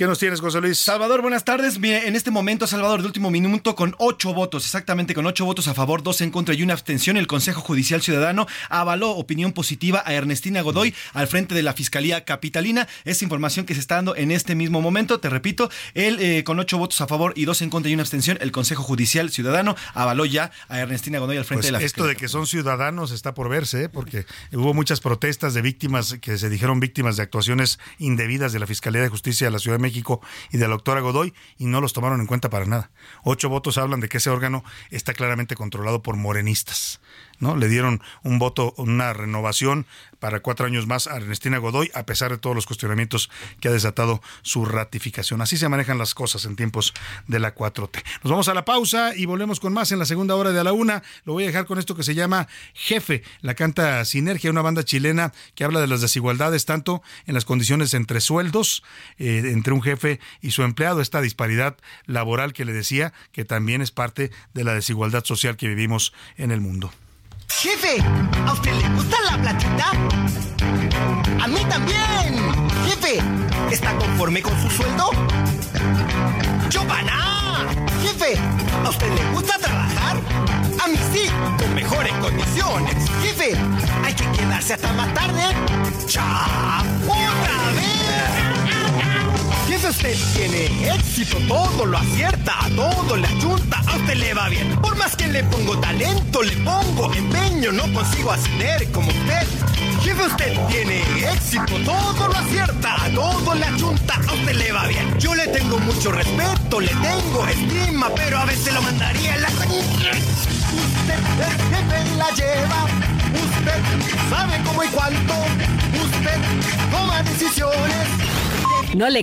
¿Qué nos tienes, José Luis? Salvador, buenas tardes. Mire, en este momento, Salvador, de último minuto, con ocho votos, exactamente con ocho votos a favor, dos en contra y una abstención, el Consejo Judicial Ciudadano avaló opinión positiva a Ernestina Godoy al frente de la Fiscalía Capitalina. Es información que se está dando en este mismo momento. Te repito, él eh, con ocho votos a favor y dos en contra y una abstención, el Consejo Judicial Ciudadano avaló ya a Ernestina Godoy al frente pues de la Fiscalía. Esto de que son ciudadanos está por verse, ¿eh? porque hubo muchas protestas de víctimas que se dijeron víctimas de actuaciones indebidas de la Fiscalía de Justicia de la Ciudad de México y de la doctora Godoy y no los tomaron en cuenta para nada. Ocho votos hablan de que ese órgano está claramente controlado por morenistas. ¿No? Le dieron un voto, una renovación para cuatro años más a Ernestina Godoy, a pesar de todos los cuestionamientos que ha desatado su ratificación. Así se manejan las cosas en tiempos de la 4T. Nos vamos a la pausa y volvemos con más en la segunda hora de a la una. Lo voy a dejar con esto que se llama Jefe. La canta Sinergia, una banda chilena que habla de las desigualdades tanto en las condiciones entre sueldos, eh, entre un jefe y su empleado, esta disparidad laboral que le decía, que también es parte de la desigualdad social que vivimos en el mundo. Jefe, ¿a usted le gusta la platita? A mí también. Jefe, ¿está conforme con su sueldo? ¡Chopana! Jefe, ¿a usted le gusta trabajar? A mí sí, con mejores condiciones. Jefe, hay que quedarse hasta más tarde. ¡Chao! ¡Otra vez! Jefe, usted tiene éxito, todo lo acierta, todo le ayunta, a usted le va bien. Por más que le pongo talento, le pongo empeño, no consigo ascender como usted. Jefe, usted tiene éxito, todo lo acierta, todo le ayunta, a usted le va bien. Yo le tengo mucho respeto, le tengo estima, pero a veces lo mandaría en la... Usted, el jefe, la lleva. Usted sabe cómo y cuánto. Usted toma decisiones. No le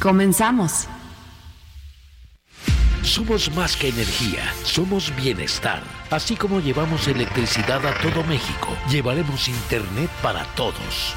Comenzamos. Somos más que energía, somos bienestar. Así como llevamos electricidad a todo México, llevaremos Internet para todos.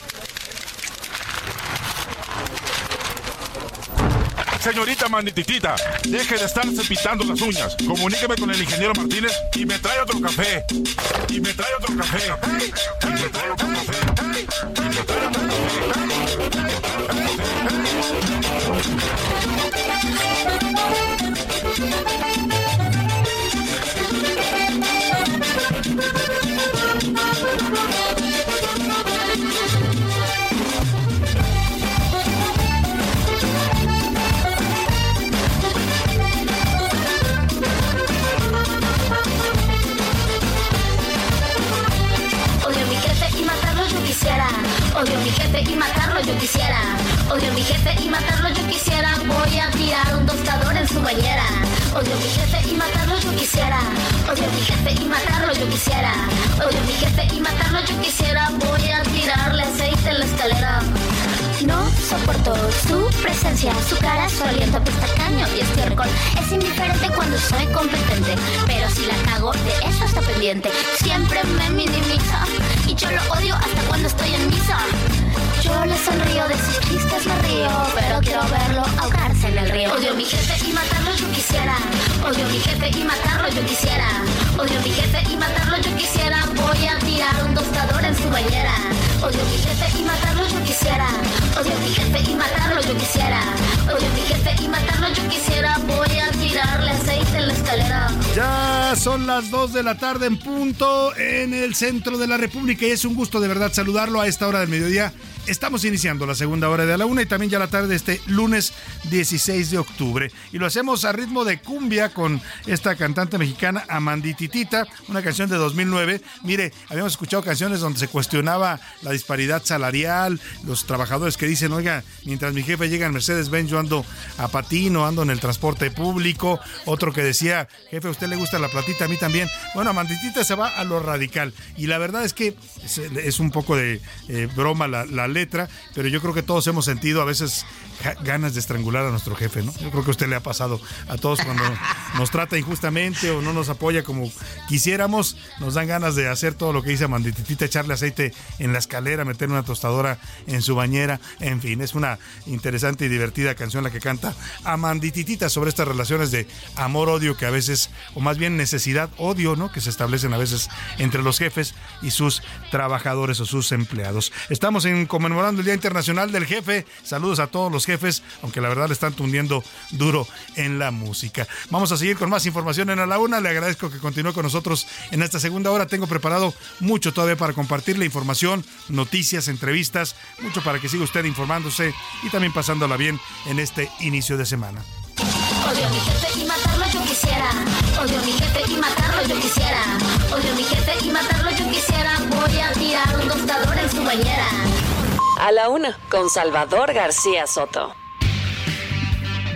Señorita Manititita, deje de estarse pintando las uñas. Comuníqueme con el ingeniero Martínez y me trae otro café. Y me trae otro café. Y me trae otro café. Y me trae otro Odio y matarlo yo quisiera. Odio a mi jefe y matarlo yo quisiera. Voy a tirar un tostador en su bañera. Odio a mi jefe y matarlo yo quisiera. Odio a mi jefe y matarlo yo quisiera. Odio a mi jefe y matarlo yo quisiera. Voy a tirarle aceite en la escalera. No soporto su presencia, su cara, su aliento pestacaño y estiércol. Es indiferente cuando soy competente, pero si la cago, de eso está pendiente. Siempre me minimiza y yo lo odio hasta cuando estoy en misa. Yo le sonrío de sus chistes me río, pero quiero verlo ahogarse en el río. Odio a mi jefe y matarlo yo quisiera. Odio a mi jefe y matarlo yo quisiera. Odio a mi jefe y matarlo yo quisiera. Voy a tirar un tostador en su bañera. Odio a mi jefe y matarlo yo quisiera. Odio a mi jefe y matarlo yo quisiera. Odio a mi jefe y matarlo yo quisiera. Voy a tirarle aceite en la escalera. Ya son las 2 de la tarde en punto en el centro de la República y es un gusto de verdad saludarlo a esta hora del mediodía. Estamos iniciando la segunda hora de la una y también ya la tarde de este lunes 16 de octubre. Y lo hacemos a ritmo de cumbia con esta cantante mexicana Amandititita, una canción de 2009. Mire, habíamos escuchado canciones donde se cuestionaba la disparidad salarial, los trabajadores que dicen, oiga, mientras mi jefe llega en Mercedes-Benz, yo ando a patino, ando en el transporte público. Otro que decía, jefe, ¿a usted le gusta la platita? A mí también. Bueno, Amanditita se va a lo radical. Y la verdad es que es, es un poco de eh, broma la, la letra, pero yo creo que todos hemos sentido a veces ganas de estrangular a nuestro jefe, ¿no? Yo creo que a usted le ha pasado a todos cuando <laughs> nos trata injustamente o no nos apoya como quisiéramos, nos dan ganas de hacer todo lo que dice Amandititita, echarle aceite en la escalera, meter una tostadora en su bañera, en fin, es una interesante y divertida canción la que canta Amandititita sobre estas relaciones de amor-odio que a veces, o más bien necesidad-odio, ¿no? Que se establecen a veces entre los jefes y sus trabajadores o sus empleados. Estamos en conmemorando el Día Internacional del Jefe. Saludos a todos los jefes, aunque la verdad le están tundiendo duro en la música. Vamos a seguir con más información en A la Una. Le agradezco que continúe con nosotros en esta segunda hora. Tengo preparado mucho todavía para compartirle información, noticias, entrevistas, mucho para que siga usted informándose y también pasándola bien en este inicio de semana. Odio a mi jefe y matarlo yo quisiera. Odio a mi jefe y matarlo yo quisiera. Odio a mi jefe y matarlo yo quisiera. Voy a tirar un tostador en su bañera. A la una, con Salvador García Soto.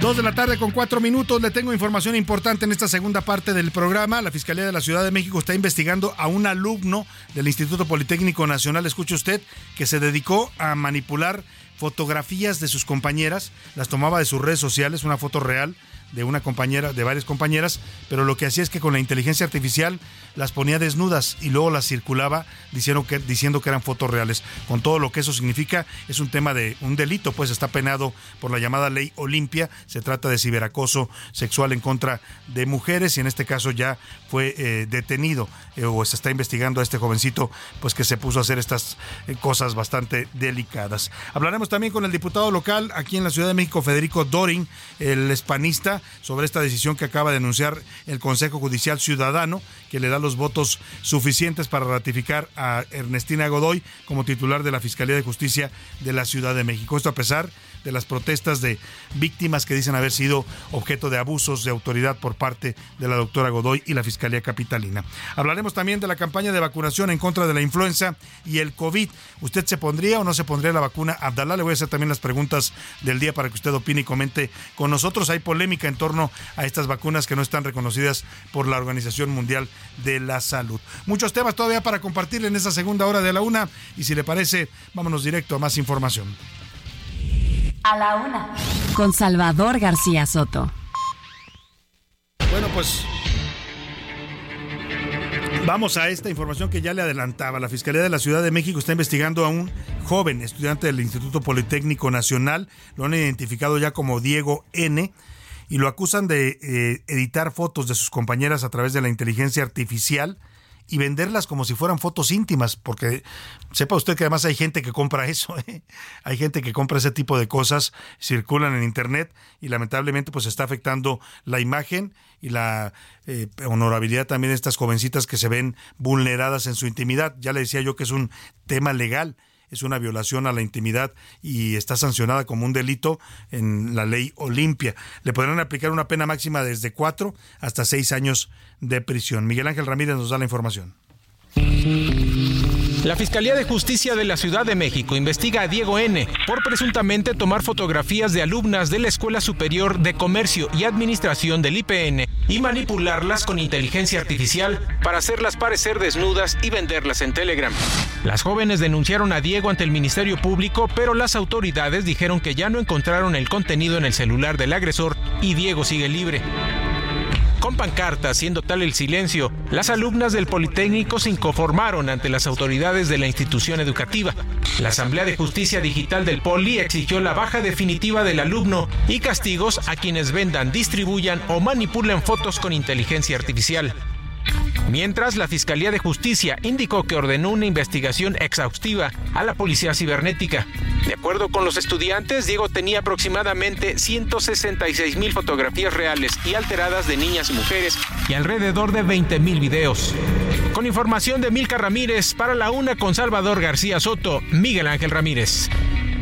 Dos de la tarde con cuatro minutos. Le tengo información importante en esta segunda parte del programa. La Fiscalía de la Ciudad de México está investigando a un alumno del Instituto Politécnico Nacional, escuche usted, que se dedicó a manipular fotografías de sus compañeras, las tomaba de sus redes sociales, una foto real de una compañera, de varias compañeras, pero lo que hacía es que con la inteligencia artificial las ponía desnudas y luego las circulaba diciendo que, diciendo que eran fotos reales. Con todo lo que eso significa, es un tema de un delito, pues está penado por la llamada ley Olimpia. Se trata de ciberacoso sexual en contra de mujeres y en este caso ya fue eh, detenido eh, o se está investigando a este jovencito, pues que se puso a hacer estas eh, cosas bastante delicadas. Hablaremos también con el diputado local aquí en la Ciudad de México, Federico Dorin, el hispanista, sobre esta decisión que acaba de anunciar el Consejo Judicial Ciudadano, que le da los votos suficientes para ratificar a Ernestina Godoy como titular de la Fiscalía de Justicia de la Ciudad de México. Esto a pesar de las protestas de víctimas que dicen haber sido objeto de abusos de autoridad por parte de la doctora Godoy y la Fiscalía Capitalina. Hablaremos también de la campaña de vacunación en contra de la influenza y el COVID. ¿Usted se pondría o no se pondría la vacuna? Abdalá, le voy a hacer también las preguntas del día para que usted opine y comente con nosotros. Hay polémica en torno a estas vacunas que no están reconocidas por la Organización Mundial de la Salud. Muchos temas todavía para compartir en esa segunda hora de la una y si le parece, vámonos directo a más información. A la una. Con Salvador García Soto. Bueno, pues Vamos a esta información que ya le adelantaba. La Fiscalía de la Ciudad de México está investigando a un joven estudiante del Instituto Politécnico Nacional. Lo han identificado ya como Diego N. Y lo acusan de eh, editar fotos de sus compañeras a través de la inteligencia artificial y venderlas como si fueran fotos íntimas, porque sepa usted que además hay gente que compra <laughs> eso, ¿eh? hay gente que compra ese tipo de cosas, circulan en internet y lamentablemente pues está afectando la imagen y la eh, honorabilidad también de estas jovencitas que se ven vulneradas en su intimidad. Ya le decía yo que es un tema legal es una violación a la intimidad y está sancionada como un delito en la ley Olimpia. Le podrán aplicar una pena máxima desde cuatro hasta seis años de prisión. Miguel Ángel Ramírez nos da la información. La Fiscalía de Justicia de la Ciudad de México investiga a Diego N. por presuntamente tomar fotografías de alumnas de la Escuela Superior de Comercio y Administración del IPN y manipularlas con inteligencia artificial para hacerlas parecer desnudas y venderlas en Telegram. Las jóvenes denunciaron a Diego ante el Ministerio Público, pero las autoridades dijeron que ya no encontraron el contenido en el celular del agresor y Diego sigue libre. Con pancartas, siendo tal el silencio, las alumnas del Politécnico se inconformaron ante las autoridades de la institución educativa. La Asamblea de Justicia Digital del Poli exigió la baja definitiva del alumno y castigos a quienes vendan, distribuyan o manipulen fotos con inteligencia artificial. Mientras, la Fiscalía de Justicia indicó que ordenó una investigación exhaustiva a la Policía Cibernética. De acuerdo con los estudiantes, Diego tenía aproximadamente 166 mil fotografías reales y alteradas de niñas y mujeres y alrededor de 20 mil videos. Con información de Milka Ramírez para la una con Salvador García Soto, Miguel Ángel Ramírez.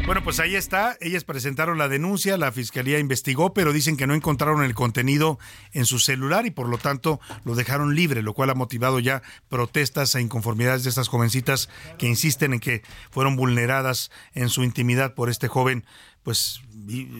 Bueno, pues ahí está. Ellas presentaron la denuncia, la fiscalía investigó, pero dicen que no encontraron el contenido en su celular y por lo tanto lo dejaron libre, lo cual ha motivado ya protestas e inconformidades de estas jovencitas que insisten en que fueron vulneradas en su intimidad por este joven, pues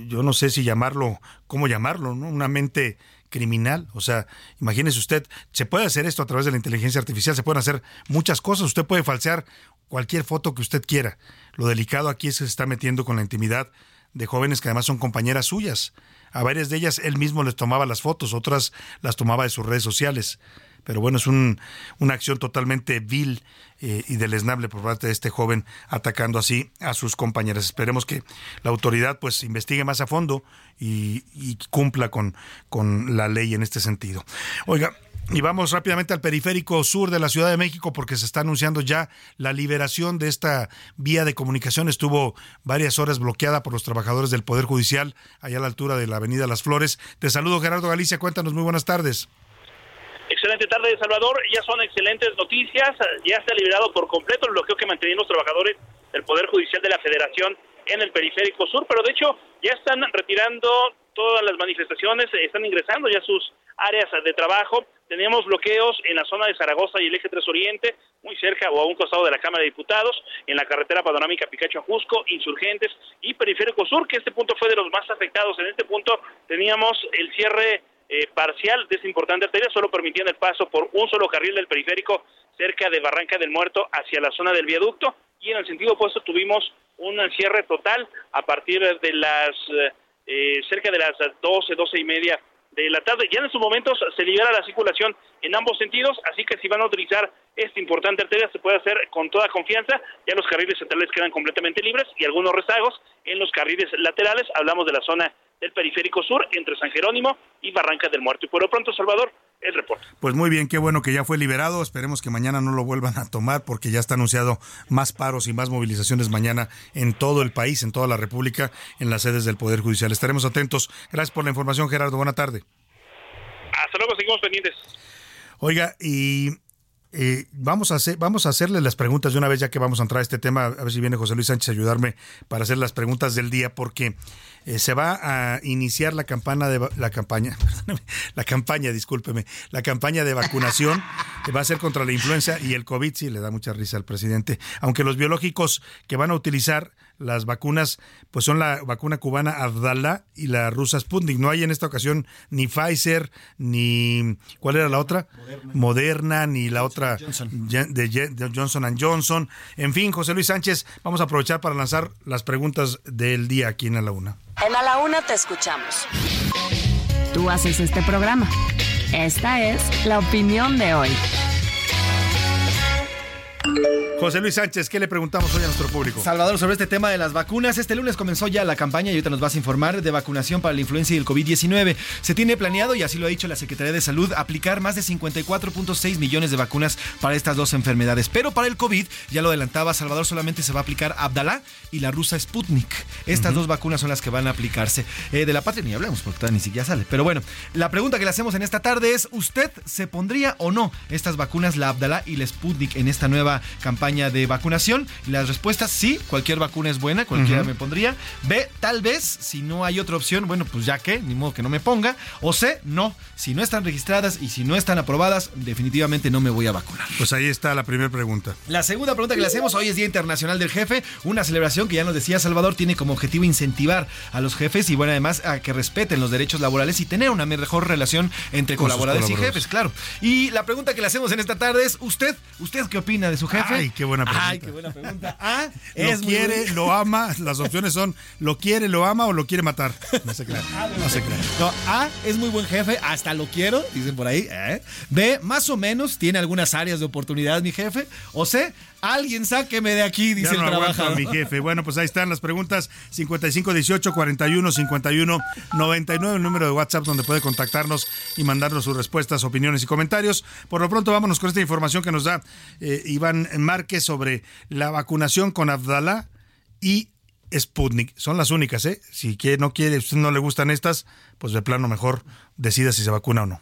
yo no sé si llamarlo, cómo llamarlo, ¿no? Una mente criminal. O sea, imagínese usted, se puede hacer esto a través de la inteligencia artificial, se pueden hacer muchas cosas. Usted puede falsear cualquier foto que usted quiera. Lo delicado aquí es que se está metiendo con la intimidad de jóvenes que además son compañeras suyas. A varias de ellas él mismo les tomaba las fotos, otras las tomaba de sus redes sociales. Pero bueno, es un, una acción totalmente vil eh, y deleznable por parte de este joven atacando así a sus compañeras. Esperemos que la autoridad pues investigue más a fondo y, y cumpla con, con la ley en este sentido. Oiga, y vamos rápidamente al periférico sur de la Ciudad de México porque se está anunciando ya la liberación de esta vía de comunicación. Estuvo varias horas bloqueada por los trabajadores del Poder Judicial allá a la altura de la Avenida Las Flores. Te saludo Gerardo Galicia, cuéntanos muy buenas tardes. Excelente tarde, Salvador. Ya son excelentes noticias. Ya está liberado por completo el bloqueo que mantenían los trabajadores del Poder Judicial de la Federación en el periférico sur, pero de hecho ya están retirando todas las manifestaciones, están ingresando ya sus áreas de trabajo. Teníamos bloqueos en la zona de Zaragoza y el eje 3 Oriente, muy cerca o a un costado de la Cámara de Diputados, en la carretera panorámica Picacho-Ajusco, Insurgentes y Periférico Sur, que este punto fue de los más afectados. En este punto teníamos el cierre eh, parcial de esta importante arteria, solo permitían el paso por un solo carril del periférico cerca de Barranca del Muerto hacia la zona del viaducto y en el sentido opuesto tuvimos un cierre total a partir de las eh, cerca de las 12, 12 y media de la tarde. Ya en estos momentos se libera la circulación en ambos sentidos, así que si van a utilizar esta importante arteria se puede hacer con toda confianza. Ya los carriles centrales quedan completamente libres y algunos rezagos en los carriles laterales. Hablamos de la zona del periférico sur entre San Jerónimo y Barranca del Muerto. Y por lo pronto, Salvador, el reporte. Pues muy bien, qué bueno que ya fue liberado. Esperemos que mañana no lo vuelvan a tomar porque ya está anunciado más paros y más movilizaciones mañana en todo el país, en toda la República, en las sedes del Poder Judicial. Estaremos atentos. Gracias por la información, Gerardo. Buena tarde. Hasta luego, seguimos pendientes. Oiga, y eh, vamos, a hacer, vamos a hacerle las preguntas de una vez, ya que vamos a entrar a este tema. A ver si viene José Luis Sánchez a ayudarme para hacer las preguntas del día, porque eh, se va a iniciar la campaña de la campaña, <laughs> la campaña, discúlpeme, la campaña de vacunación que va a ser contra la influenza y el COVID, sí le da mucha risa al presidente, aunque los biológicos que van a utilizar las vacunas, pues son la vacuna cubana Abdala y la rusa Sputnik. No hay en esta ocasión ni Pfizer, ni ¿cuál era la otra? Moderna, ni la otra de Johnson Johnson. En fin, José Luis Sánchez, vamos a aprovechar para lanzar las preguntas del día aquí en A la Una. En A la Una te escuchamos. Tú haces este programa. Esta es la opinión de hoy. José Luis Sánchez, ¿qué le preguntamos hoy a nuestro público? Salvador, sobre este tema de las vacunas. Este lunes comenzó ya la campaña y ahorita nos vas a informar de vacunación para la influenza y el COVID-19. Se tiene planeado, y así lo ha dicho la Secretaría de Salud, aplicar más de 54.6 millones de vacunas para estas dos enfermedades. Pero para el COVID, ya lo adelantaba Salvador, solamente se va a aplicar Abdalá y la rusa Sputnik. Estas dos vacunas son las que van a aplicarse. Eh, de la patria ni hablamos porque todavía ni siquiera sale. Pero bueno, la pregunta que le hacemos en esta tarde es, ¿usted se pondría o no estas vacunas, la Abdalá y la Sputnik, en esta nueva campaña? de vacunación? Las respuestas sí, cualquier vacuna es buena, cualquiera me pondría. B, tal vez, si no hay otra opción, bueno, pues ya que, ni modo que no me ponga. O C, no, si no están registradas y si no están aprobadas, definitivamente no me voy a vacunar. Pues ahí está la primera pregunta. La segunda pregunta que le hacemos, hoy es Día Internacional del Jefe, una celebración que ya nos decía Salvador, tiene como objetivo incentivar a los jefes y bueno, además a que respeten los derechos laborales y tener una mejor relación entre colaboradores, y jefes, claro. Y la pregunta que le hacemos en esta tarde es, ¿usted, usted qué opina de su jefe? Ay, qué buena pregunta. Ay, qué buena pregunta. A, <laughs> lo quiere, lo ama. Las opciones son lo quiere, lo ama o lo quiere matar. No se crea. No se crea. No, A es muy buen jefe, hasta lo quiero, dicen por ahí. ¿eh? B, más o menos, tiene algunas áreas de oportunidad mi jefe. O C, alguien sáqueme de aquí, dice ya no el trabajador. mi jefe. Bueno, pues ahí están las preguntas. 5518 41 51 99, el número de WhatsApp donde puede contactarnos y mandarnos sus respuestas, opiniones y comentarios. Por lo pronto, vámonos con esta información que nos da eh, Iván Márquez sobre la vacunación con Abdalá y Sputnik. Son las únicas, ¿eh? Si no quiere, usted no le gustan estas, pues de plano mejor decida si se vacuna o no.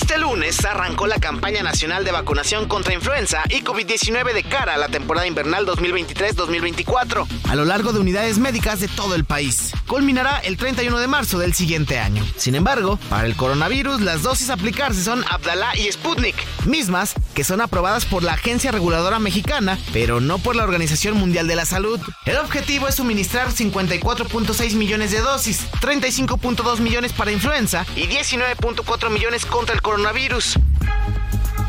Este lunes arrancó la campaña nacional de vacunación contra influenza y COVID-19 de cara a la temporada invernal 2023-2024 a lo largo de unidades médicas de todo el país. Culminará el 31 de marzo del siguiente año. Sin embargo, para el coronavirus las dosis a aplicarse son Abdalá y Sputnik, mismas que son aprobadas por la Agencia Reguladora Mexicana, pero no por la Organización Mundial de la Salud. El objetivo es suministrar 54.6 millones de dosis, 35.2 millones para influenza y 19.4 millones contra el coronavirus. coronavirus.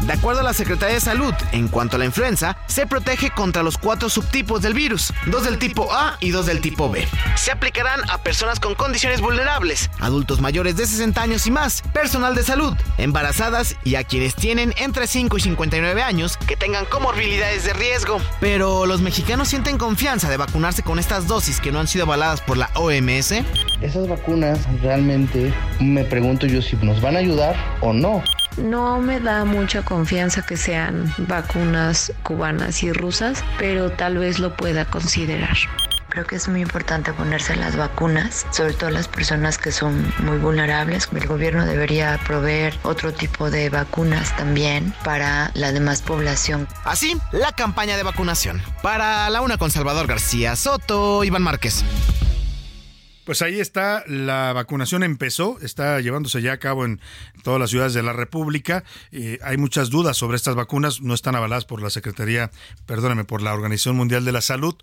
De acuerdo a la Secretaría de Salud, en cuanto a la influenza, se protege contra los cuatro subtipos del virus, dos del tipo A y dos del tipo B. Se aplicarán a personas con condiciones vulnerables, adultos mayores de 60 años y más, personal de salud, embarazadas y a quienes tienen entre 5 y 59 años que tengan comorbilidades de riesgo. Pero los mexicanos sienten confianza de vacunarse con estas dosis que no han sido avaladas por la OMS. Esas vacunas realmente me pregunto yo si nos van a ayudar o no. No me da mucha confianza que sean vacunas cubanas y rusas, pero tal vez lo pueda considerar. Creo que es muy importante ponerse las vacunas, sobre todo las personas que son muy vulnerables. El gobierno debería proveer otro tipo de vacunas también para la demás población. Así, la campaña de vacunación. Para la una con Salvador García Soto, Iván Márquez. Pues ahí está, la vacunación empezó, está llevándose ya a cabo en todas las ciudades de la República. Eh, hay muchas dudas sobre estas vacunas, no están avaladas por la Secretaría, perdóname, por la Organización Mundial de la Salud,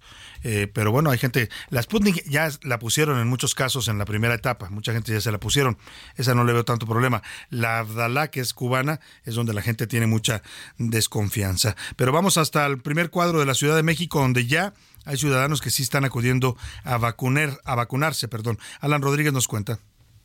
eh, pero bueno, hay gente, la Sputnik ya la pusieron en muchos casos en la primera etapa, mucha gente ya se la pusieron, esa no le veo tanto problema. La Abdalá, que es cubana, es donde la gente tiene mucha desconfianza. Pero vamos hasta el primer cuadro de la Ciudad de México, donde ya hay ciudadanos que sí están acudiendo a vacunar, a vacunarse, perdón. Alan Rodríguez nos cuenta.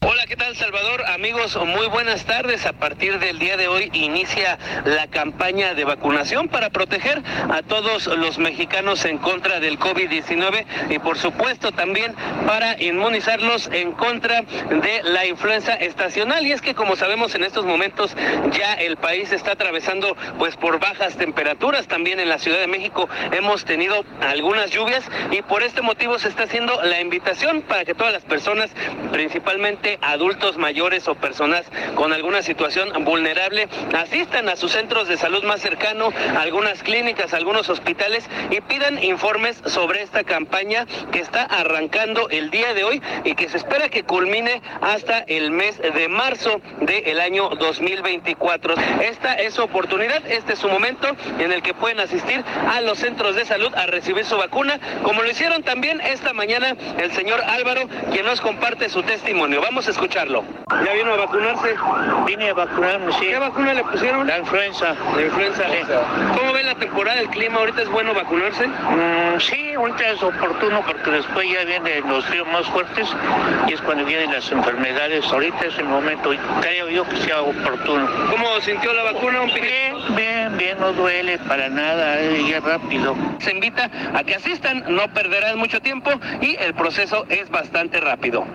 Hola, ¿qué tal Salvador? Amigos, muy buenas tardes. A partir del día de hoy inicia la campaña de vacunación para proteger a todos los mexicanos en contra del COVID-19 y por supuesto también para inmunizarlos en contra de la influenza estacional. Y es que como sabemos en estos momentos ya el país está atravesando pues por bajas temperaturas. También en la Ciudad de México hemos tenido algunas lluvias y por este motivo se está haciendo la invitación para que todas las personas, principalmente adultos mayores o personas con alguna situación vulnerable asistan a sus centros de salud más cercano, algunas clínicas, algunos hospitales y pidan informes sobre esta campaña que está arrancando el día de hoy y que se espera que culmine hasta el mes de marzo del año 2024. Esta es su oportunidad, este es su momento en el que pueden asistir a los centros de salud a recibir su vacuna, como lo hicieron también esta mañana el señor Álvaro, quien nos comparte su testimonio. Vamos a escucharlo. ¿Ya vino a vacunarse? Vine a vacunarme, sí. ¿Qué vacuna le pusieron? La influenza. La influenza. ¿Cómo ve la temporada del clima? ¿Ahorita es bueno vacunarse? Mm, sí, ahorita es oportuno porque después ya vienen los fríos más fuertes y es cuando vienen las enfermedades. Ahorita es el momento, creo yo que sea oportuno. ¿Cómo sintió la vacuna, un Bien, bien, bien, no duele para nada, ya rápido. Se invita a que asistan, no perderán mucho tiempo y el proceso es bastante rápido.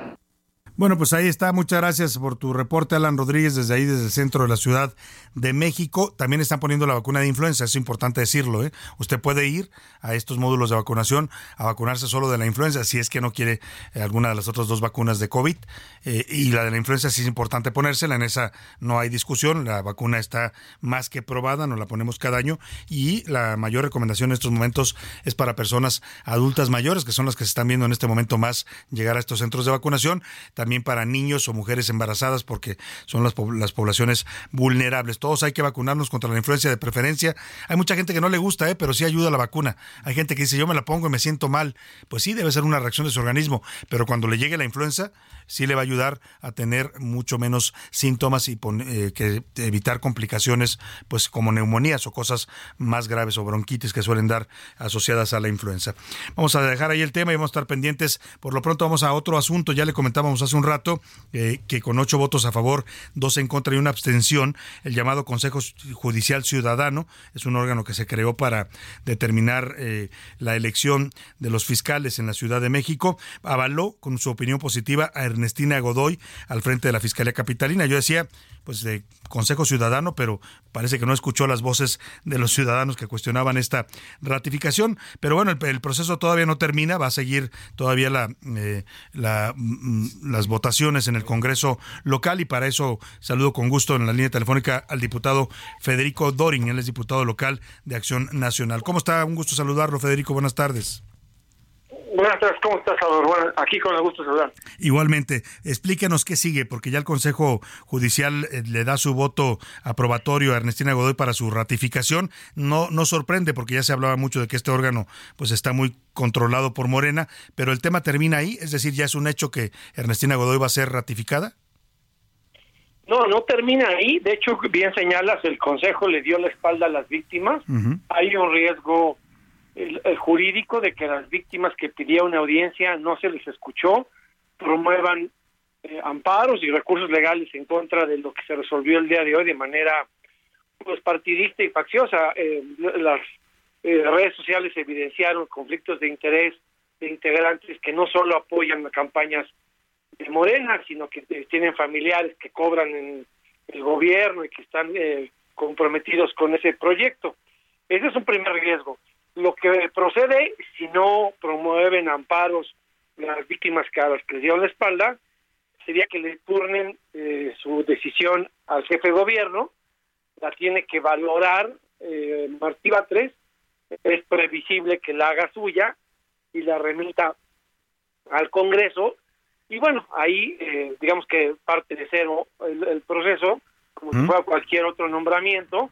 Bueno, pues ahí está. Muchas gracias por tu reporte, Alan Rodríguez, desde ahí, desde el centro de la Ciudad de México. También están poniendo la vacuna de influenza, es importante decirlo. ¿eh? Usted puede ir a estos módulos de vacunación a vacunarse solo de la influenza, si es que no quiere eh, alguna de las otras dos vacunas de COVID. Eh, y la de la influenza sí es importante ponérsela, en esa no hay discusión. La vacuna está más que probada, nos la ponemos cada año. Y la mayor recomendación en estos momentos es para personas adultas mayores, que son las que se están viendo en este momento más llegar a estos centros de vacunación también para niños o mujeres embarazadas, porque son las, las poblaciones vulnerables. Todos hay que vacunarnos contra la influencia de preferencia. Hay mucha gente que no le gusta, ¿eh? pero sí ayuda la vacuna. Hay gente que dice, yo me la pongo y me siento mal. Pues sí, debe ser una reacción de su organismo, pero cuando le llegue la influenza, sí le va a ayudar a tener mucho menos síntomas y eh, que evitar complicaciones, pues como neumonías o cosas más graves o bronquitis que suelen dar asociadas a la influenza. Vamos a dejar ahí el tema y vamos a estar pendientes. Por lo pronto vamos a otro asunto. Ya le comentábamos hace un rato eh, que con ocho votos a favor, dos en contra y una abstención, el llamado Consejo Judicial Ciudadano es un órgano que se creó para determinar eh, la elección de los fiscales en la Ciudad de México, avaló con su opinión positiva a Ernestina Godoy al frente de la Fiscalía Capitalina. Yo decía, pues de Consejo Ciudadano, pero parece que no escuchó las voces de los ciudadanos que cuestionaban esta ratificación. Pero bueno, el, proceso todavía no termina, va a seguir todavía la, eh, la, mm, votaciones en el Congreso local y para eso saludo con gusto en la línea telefónica al diputado Federico Dorin, él es diputado local de Acción Nacional. ¿Cómo está? Un gusto saludarlo, Federico. Buenas tardes. Buenas tardes, ¿cómo estás, Salvador? Bueno, aquí con el gusto de saludar. Igualmente, explíquenos qué sigue, porque ya el Consejo Judicial eh, le da su voto aprobatorio a Ernestina Godoy para su ratificación. No, no sorprende, porque ya se hablaba mucho de que este órgano pues está muy controlado por Morena, pero el tema termina ahí, es decir, ya es un hecho que Ernestina Godoy va a ser ratificada. No, no termina ahí. De hecho, bien señalas, el Consejo le dio la espalda a las víctimas. Hay un riesgo el, jurídico de que las víctimas que pidieron una audiencia no se les escuchó, promuevan eh, amparos y recursos legales en contra de lo que se resolvió el día de hoy de manera pues partidista y facciosa. Eh, las eh, redes sociales evidenciaron conflictos de interés de integrantes que no solo apoyan campañas de Morena, sino que tienen familiares que cobran en el gobierno y que están comprometidos con ese proyecto. Ese es un primer riesgo. Lo que procede, si no promueven amparos las víctimas que a las que les dieron la espalda, sería que le turnen eh, su decisión al jefe de gobierno, la tiene que valorar eh, Martí 3, es previsible que la haga suya y la remita al Congreso, y bueno, ahí eh, digamos que parte de cero el, proceso, como si fuera cualquier otro nombramiento,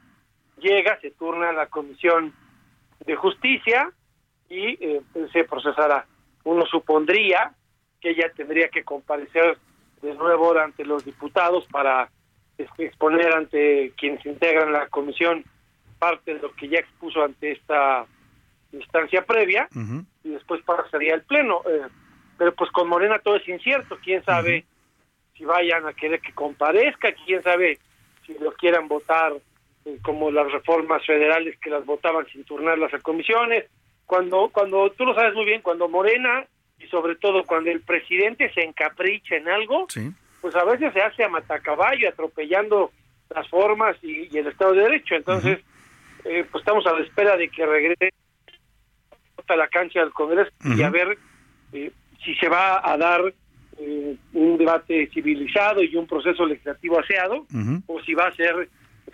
llega, se turna a la comisión de justicia y eh, se procesará. Uno supondría que ella tendría que comparecer de nuevo ante los diputados para exponer ante quienes integran la comisión parte de lo que ya expuso ante esta instancia previa y después pasaría el pleno. Eh, pero pues con Morena todo es incierto, quién sabe si vayan a querer que comparezca, quién sabe si lo quieran votar como las reformas federales que las votaban sin turnarlas a comisiones. Cuando, cuando tú lo sabes muy bien, cuando Morena y sobre todo cuando el presidente se encapricha en algo, pues a veces se hace a matacaballo, atropellando las formas y, el Estado de Derecho. Entonces, eh, pues estamos a la espera de que regrese a la cancha del Congreso y a ver eh, si se va a dar un debate civilizado y un proceso legislativo aseado o si va a ser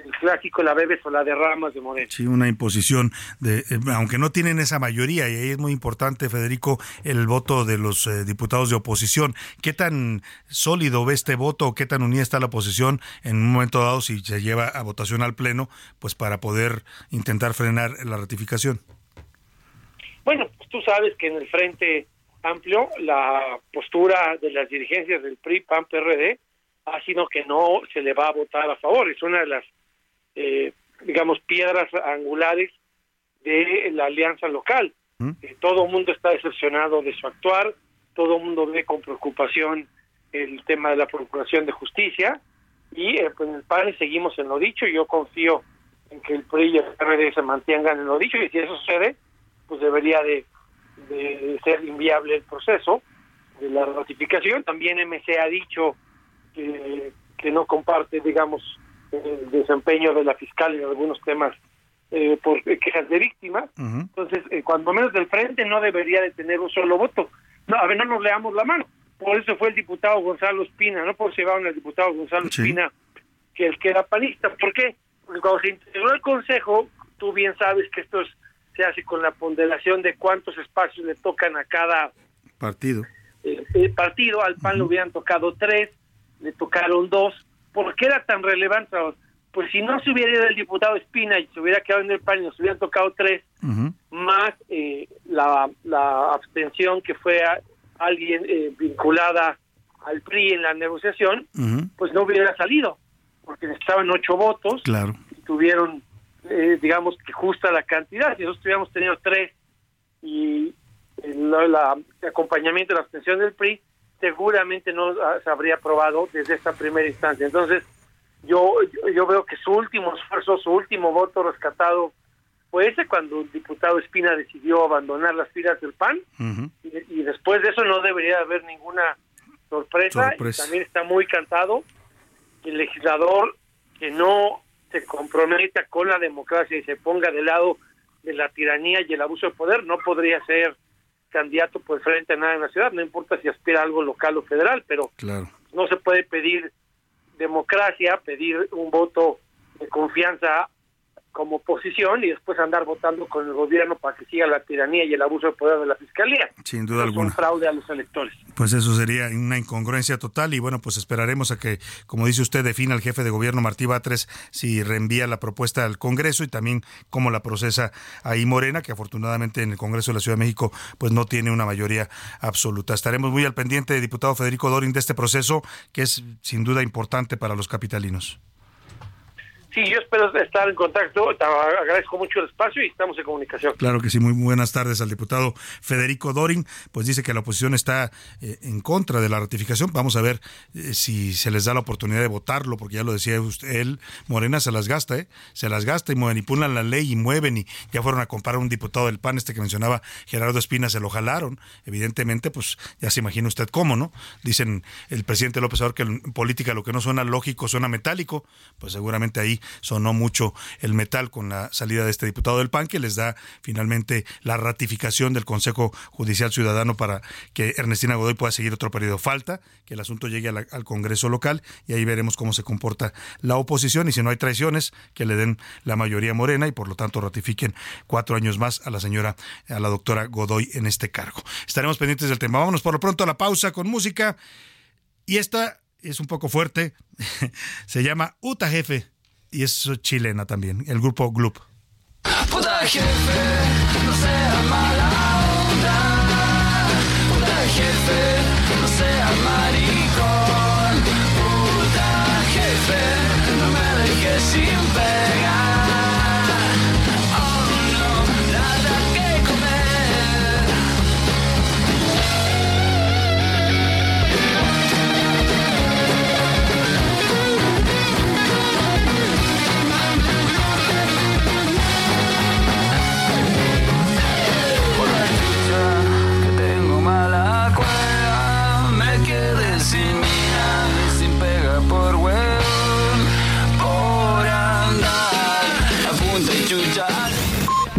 el clásico la bebes o la derramas de Moreno. Sí, una imposición, de, eh, aunque no tienen esa mayoría, y ahí es muy importante, Federico, el voto de los eh, diputados de oposición. ¿Qué tan sólido ve este voto qué tan unida está la oposición en un momento dado si se lleva a votación al Pleno, pues para poder intentar frenar la ratificación? Bueno, pues tú sabes que en el Frente Amplio la postura de las dirigencias del PRI, PAN, PRD, ha sido que no se le va a votar a favor. Es una de las eh, digamos, piedras angulares de la alianza local. ¿Mm? Eh, todo el mundo está decepcionado de su actuar, todo el mundo ve con preocupación el tema de la Procuración de Justicia y eh, pues en el PAN seguimos en lo dicho. Yo confío en que el PRI y el PRD se mantengan en lo dicho y si eso sucede, pues debería de, de ser inviable el proceso de la ratificación. También MC ha dicho que, que no comparte, digamos, el desempeño de la fiscal en algunos temas eh, por quejas de víctimas. Entonces, eh, cuando menos del frente no debería de tener un solo voto. No, a ver, no nos leamos la mano. Por eso fue el diputado Gonzalo Espina, no por llevaron al diputado Gonzalo Espina, que el que era panista. ¿Por qué? Porque cuando se integró el Consejo, tú bien sabes que esto se hace con la ponderación de cuántos espacios le tocan a cada partido. Eh, partido, al PAN le hubieran tocado tres, le tocaron dos, ¿por qué era tan relevante? Pues si no se hubiera ido el diputado Espina y se hubiera quedado en el PAN y nos hubieran tocado tres, más eh, la, abstención que fue alguien eh, vinculada al PRI en la negociación, pues no hubiera salido, porque necesitaban ocho votos claro. y tuvieron, eh, digamos, que justa la cantidad. Si nosotros hubiéramos tenido tres y el, acompañamiento de la abstención del PRI, seguramente no se habría aprobado desde esta primera instancia. Entonces, yo, yo veo que su último esfuerzo, su último voto rescatado fue ese cuando el diputado Espina decidió abandonar las filas del PAN y, después de eso no debería haber ninguna sorpresa. Y también está muy cantado que el legislador que no se comprometa con la democracia y se ponga del lado de la tiranía y el abuso de poder no podría ser candidato por frente a nada en la ciudad, no importa si aspira a algo local o federal, pero no se puede pedir democracia, pedir un voto de confianza como oposición y después andar votando con el gobierno para que siga la tiranía y el abuso de poder de la fiscalía. Sin duda alguna. Un fraude a los electores. Pues eso sería una incongruencia total y bueno, pues esperaremos a que, como dice usted, defina el jefe de gobierno Martí Batres si reenvía la propuesta al Congreso y también cómo la procesa ahí Morena, que afortunadamente en el Congreso de la Ciudad de México pues no tiene una mayoría absoluta. Estaremos muy al pendiente, diputado Federico Dorin, de este proceso que es sin duda importante para los capitalinos. Sí, yo espero estar en contacto. Te agradezco mucho el espacio y estamos en comunicación. Claro que sí. Muy buenas tardes al diputado Federico Dorin. Pues dice que la oposición está eh, en contra de la ratificación. Vamos a ver eh, si se les da la oportunidad de votarlo, porque ya lo decía usted, él, Morena se las gasta, ¿eh? Se las gasta y manipulan la ley y mueven y ya fueron a comparar un diputado del PAN, este que mencionaba Gerardo Espina, se lo jalaron. Evidentemente, pues ya se imagina usted cómo, ¿no? Dicen el presidente López Obrador que en política lo que no suena lógico suena metálico. Pues seguramente ahí sonó mucho el metal con la salida de este diputado del PAN, que les da finalmente la ratificación del Consejo Judicial Ciudadano para que Ernestina Godoy pueda seguir otro periodo. Falta que el asunto llegue al Congreso local y ahí veremos cómo se comporta la oposición y si no hay traiciones, que le den la mayoría morena y por lo tanto ratifiquen cuatro años más a la señora, a la doctora Godoy en este cargo. Estaremos pendientes del tema. Vámonos por lo pronto a la pausa con música y esta es un poco fuerte. <laughs> se llama Uta Jefe y es chilena también, el grupo Gloop. Puta jefe, no sea mala onda. Puta jefe, no sea maricón. Puta jefe, no me dejes sin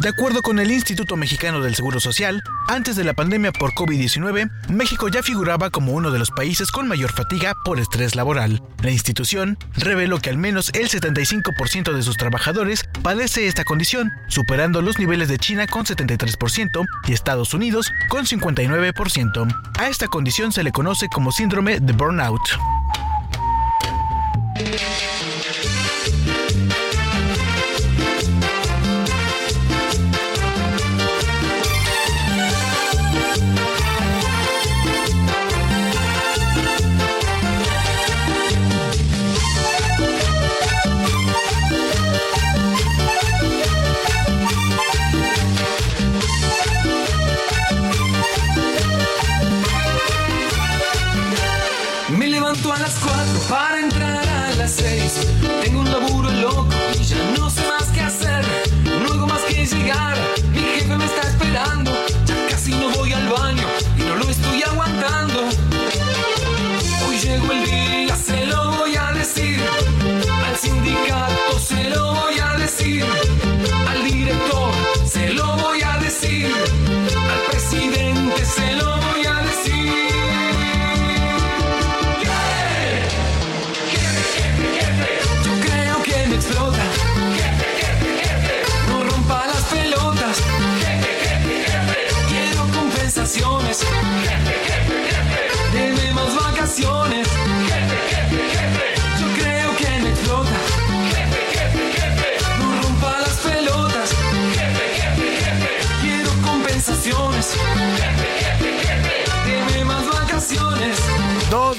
De acuerdo con el Instituto Mexicano del Seguro Social, antes de la pandemia por COVID-19, México ya figuraba como uno de los países con mayor fatiga por estrés laboral. La institución reveló que al menos el 75% de sus trabajadores padece esta condición, superando los niveles de China con 73% y Estados Unidos con 59%. A esta condición se le conoce como síndrome de burnout.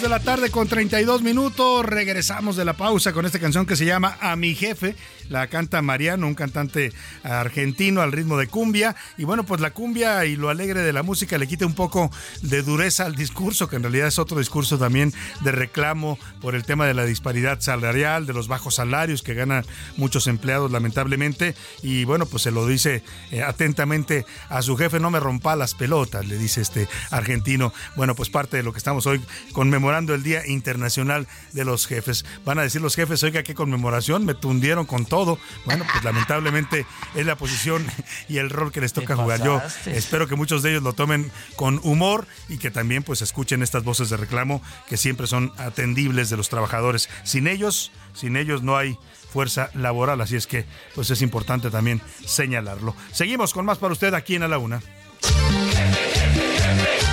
La tarde con 32 minutos. Regresamos de la pausa con esta canción que se llama A mi jefe. La canta Mariano, un cantante argentino al ritmo de cumbia. Y bueno, pues la cumbia y lo alegre de la música le quita un poco de dureza al discurso, que en realidad es otro discurso también de reclamo por el tema de la disparidad salarial, de los bajos salarios que ganan muchos empleados lamentablemente. Y bueno, pues se lo dice eh, atentamente a su jefe, no me rompa las pelotas, le dice este argentino. Bueno, pues parte de lo que estamos hoy conmemorando el Día Internacional de los Jefes. Van a decir los jefes, oiga, qué conmemoración, me tundieron con todo. Bueno, pues lamentablemente es la posición y el rol que les toca jugar. Yo espero que muchos de ellos lo tomen con humor y que también pues escuchen estas voces de reclamo que siempre son atendibles de los trabajadores. Sin ellos, sin ellos no hay fuerza laboral, así es que pues es importante también señalarlo. Seguimos con más para usted aquí en A la Una.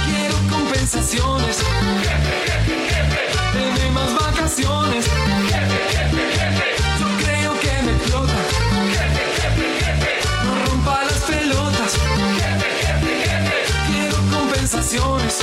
Quiero compensaciones. Vacaciones. Yo creo que me explota. No rompa las pelotas. Quiero compensaciones.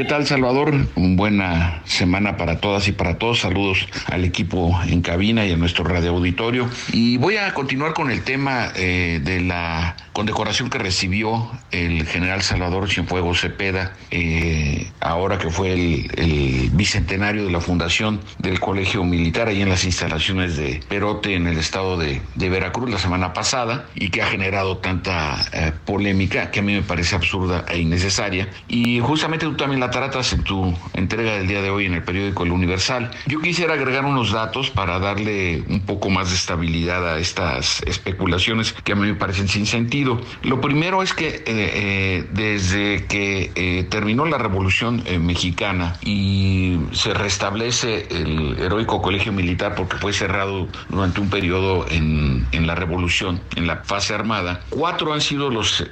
¿Qué tal, Salvador? Buena semana para todas y para todos. Saludos al equipo en cabina y a nuestro radio auditorio. Y voy a continuar con el tema eh, de la condecoración que recibió el general Salvador Cienfuegos Cepeda, eh, ahora que fue el, el, bicentenario de la fundación del Colegio Militar, ahí en las instalaciones de Perote, en el estado de, de Veracruz, la semana pasada, y que ha generado tanta eh, polémica que a mí me parece absurda e innecesaria. Y justamente tú también la tratas en tu entrega del día de hoy en el periódico El Universal. Yo quisiera agregar unos datos para darle un poco más de estabilidad a estas especulaciones que a mí me parecen sin sentido. Lo primero es que eh, eh, desde que eh, terminó la Revolución Mexicana y se restablece el heroico colegio militar porque fue cerrado durante un periodo en, en la Revolución, en la fase armada, cuatro han sido los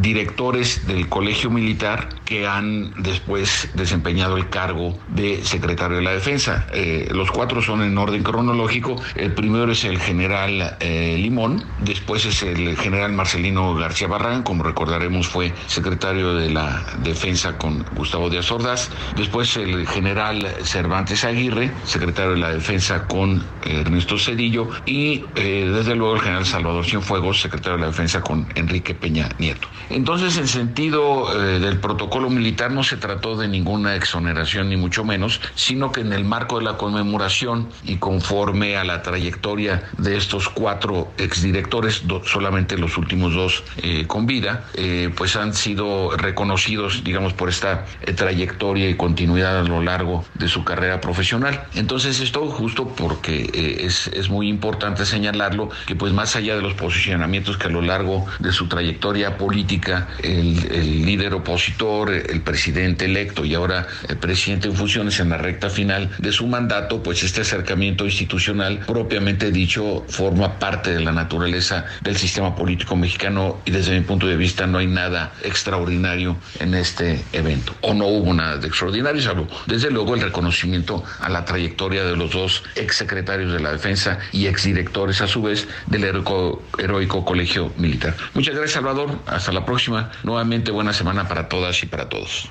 directores del colegio militar que han después desempeñado el cargo de secretario de la defensa. Eh, los cuatro son en orden cronológico. El primero es el general eh, Limón, después es el general Marcelino García Barragán, como recordaremos fue secretario de la defensa con Gustavo Díaz Ordaz, después el general Cervantes Aguirre, secretario de la defensa con Ernesto Cedillo y eh, desde luego el general Salvador Cienfuegos, secretario de la defensa con Enrique Peña Nieto. Entonces, en sentido eh, del protocolo militar no se trató de ninguna exoneración ni mucho menos, sino que en el marco de la conmemoración y conforme a la trayectoria de estos cuatro exdirectores, solamente los últimos dos eh, con vida, eh, pues han sido reconocidos, digamos, por esta eh, trayectoria y continuidad a lo largo de su carrera profesional. Entonces, esto justo porque es, es muy importante señalarlo, que pues más allá de los posicionamientos que a lo largo de su trayectoria política, el líder opositor, el presidente electo y ahora el presidente en funciones en la recta final de su mandato, pues este acercamiento institucional propiamente dicho forma parte de la naturaleza del sistema político mexicano y desde mi punto de vista no hay nada extraordinario en este evento o no hubo nada de extraordinario salvo desde luego el reconocimiento a la trayectoria de los dos exsecretarios de la defensa y exdirectores a su vez del heroico, heroico colegio militar. Muchas gracias Salvador, hasta la próxima, nuevamente buena semana para todas y para todos.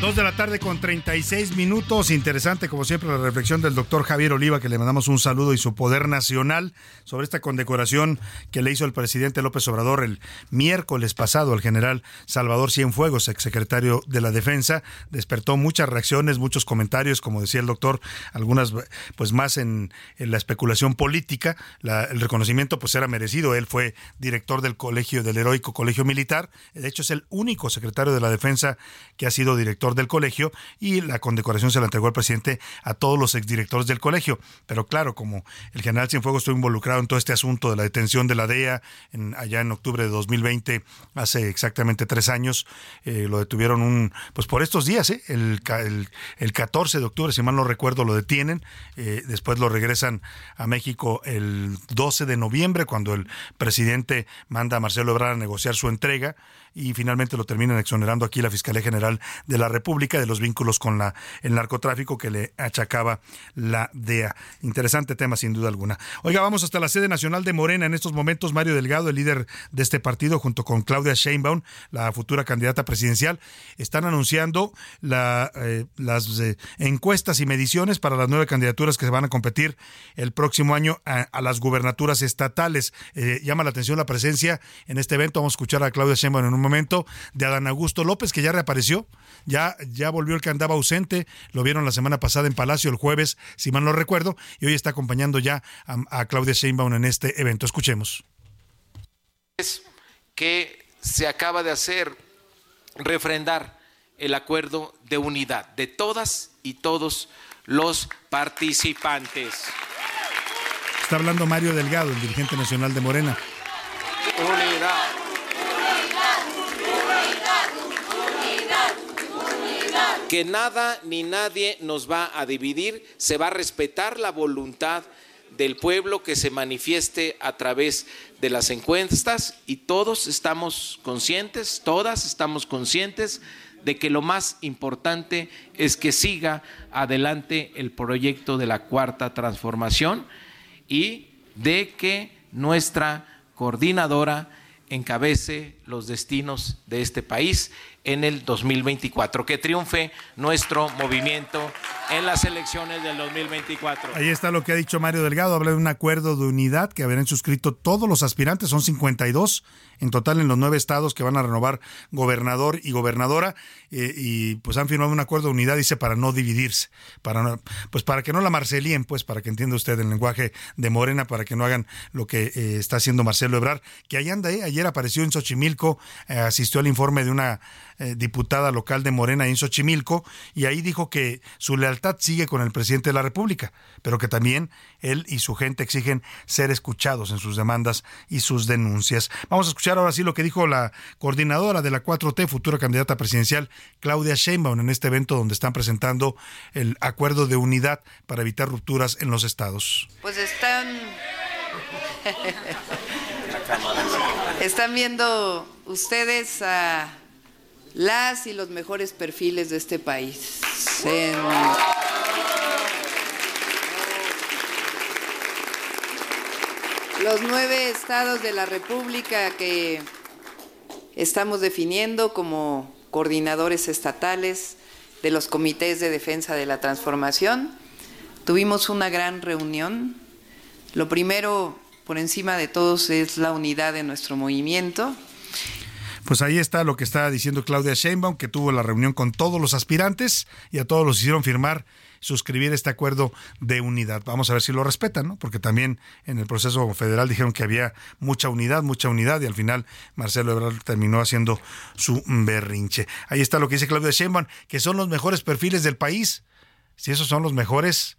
Dos de la tarde con 36 minutos. Interesante, como siempre, la reflexión del doctor Javier Oliva, que le mandamos un saludo y su poder nacional sobre esta condecoración que le hizo el presidente López Obrador el miércoles pasado al general Salvador Cienfuegos, exsecretario de la Defensa. Despertó muchas reacciones, muchos comentarios, como decía el doctor, algunas pues más en, la especulación política. El reconocimiento pues era merecido. Él fue director del colegio, del heroico colegio militar. De hecho, es el único secretario de la Defensa que ha sido director del colegio y la condecoración se la entregó el presidente a todos los exdirectores del colegio. Pero claro, como el general Cienfuegos estuvo involucrado en todo este asunto de la detención de la DEA en, allá en octubre de 2020, hace exactamente tres años, eh, lo detuvieron un, pues por estos días, ¿eh? el, el, 14 de octubre, si mal no recuerdo, lo detienen, eh, después lo regresan a México el 12 de noviembre, cuando el presidente manda a Marcelo Ebrard a negociar su entrega y finalmente lo terminan exonerando aquí la Fiscalía General de la República de los vínculos con la, el narcotráfico que le achacaba la DEA. Interesante tema sin duda alguna. Oiga, vamos hasta la sede nacional de Morena. En estos momentos Mario Delgado, el líder de este partido, junto con Claudia Sheinbaum, la futura candidata presidencial, están anunciando eh, las eh, encuestas y mediciones para las nueve candidaturas que se van a competir el próximo año a, las gubernaturas estatales. Eh, llama la atención la presencia en este evento. Vamos a escuchar a Claudia Sheinbaum en un momento de Adán Augusto López, que ya reapareció, ya, ya volvió el que andaba ausente, lo vieron la semana pasada en Palacio el jueves, si mal no recuerdo, y hoy está acompañando ya a, Claudia Sheinbaum en este evento. Escuchemos. Es que se acaba de hacer refrendar el acuerdo de unidad de todas y todos los participantes. Está hablando Mario Delgado, el dirigente nacional de Morena. Unidad. Que nada ni nadie nos va a dividir, se va a respetar la voluntad del pueblo que se manifieste a través de las encuestas y todos estamos conscientes, todas estamos conscientes de que lo más importante es que siga adelante el proyecto de la cuarta transformación y de que nuestra coordinadora encabece los destinos de este país en el 2024. Que triunfe nuestro movimiento en las elecciones del 2024. Ahí está lo que ha dicho Mario Delgado. Habla de un acuerdo de unidad que habrán suscrito todos los aspirantes, son 52 en total en los nueve estados que van a renovar gobernador y gobernadora. Eh, y pues han firmado un acuerdo de unidad, dice, para no dividirse, para pues para que no la marcelien, pues para que entienda usted el lenguaje de Morena, para que no hagan lo que eh, está haciendo Marcelo Ebrar, que ahí anda, eh, ayer apareció en Xochimilco, asistió al informe de una diputada local de Morena en Xochimilco, y ahí dijo que su lealtad sigue con el presidente de la República, pero que también él y su gente exigen ser escuchados en sus demandas y sus denuncias. Vamos a escuchar ahora sí lo que dijo la coordinadora de la 4T, futura candidata presidencial, Claudia Sheinbaum, en este evento donde están presentando el acuerdo de unidad para evitar rupturas en los estados. Pues están... <laughs> están viendo ustedes a las y los mejores perfiles de este país. los nueve estados de la República que estamos definiendo como coordinadores estatales de los comités de defensa de la transformación. Tuvimos una gran reunión. Lo primero, por encima de todos, es la unidad de nuestro movimiento. Pues ahí está lo que está diciendo Claudia Sheinbaum, que tuvo la reunión con todos los aspirantes y a todos los hicieron firmar suscribir este acuerdo de unidad. Vamos a ver si lo respetan, ¿no? Porque también en el proceso federal dijeron que había mucha unidad, mucha unidad y al final Marcelo Ebrard terminó haciendo su berrinche. Ahí está lo que dice Claudia Sheinbaum, que son los mejores perfiles del país. Si esos son los mejores,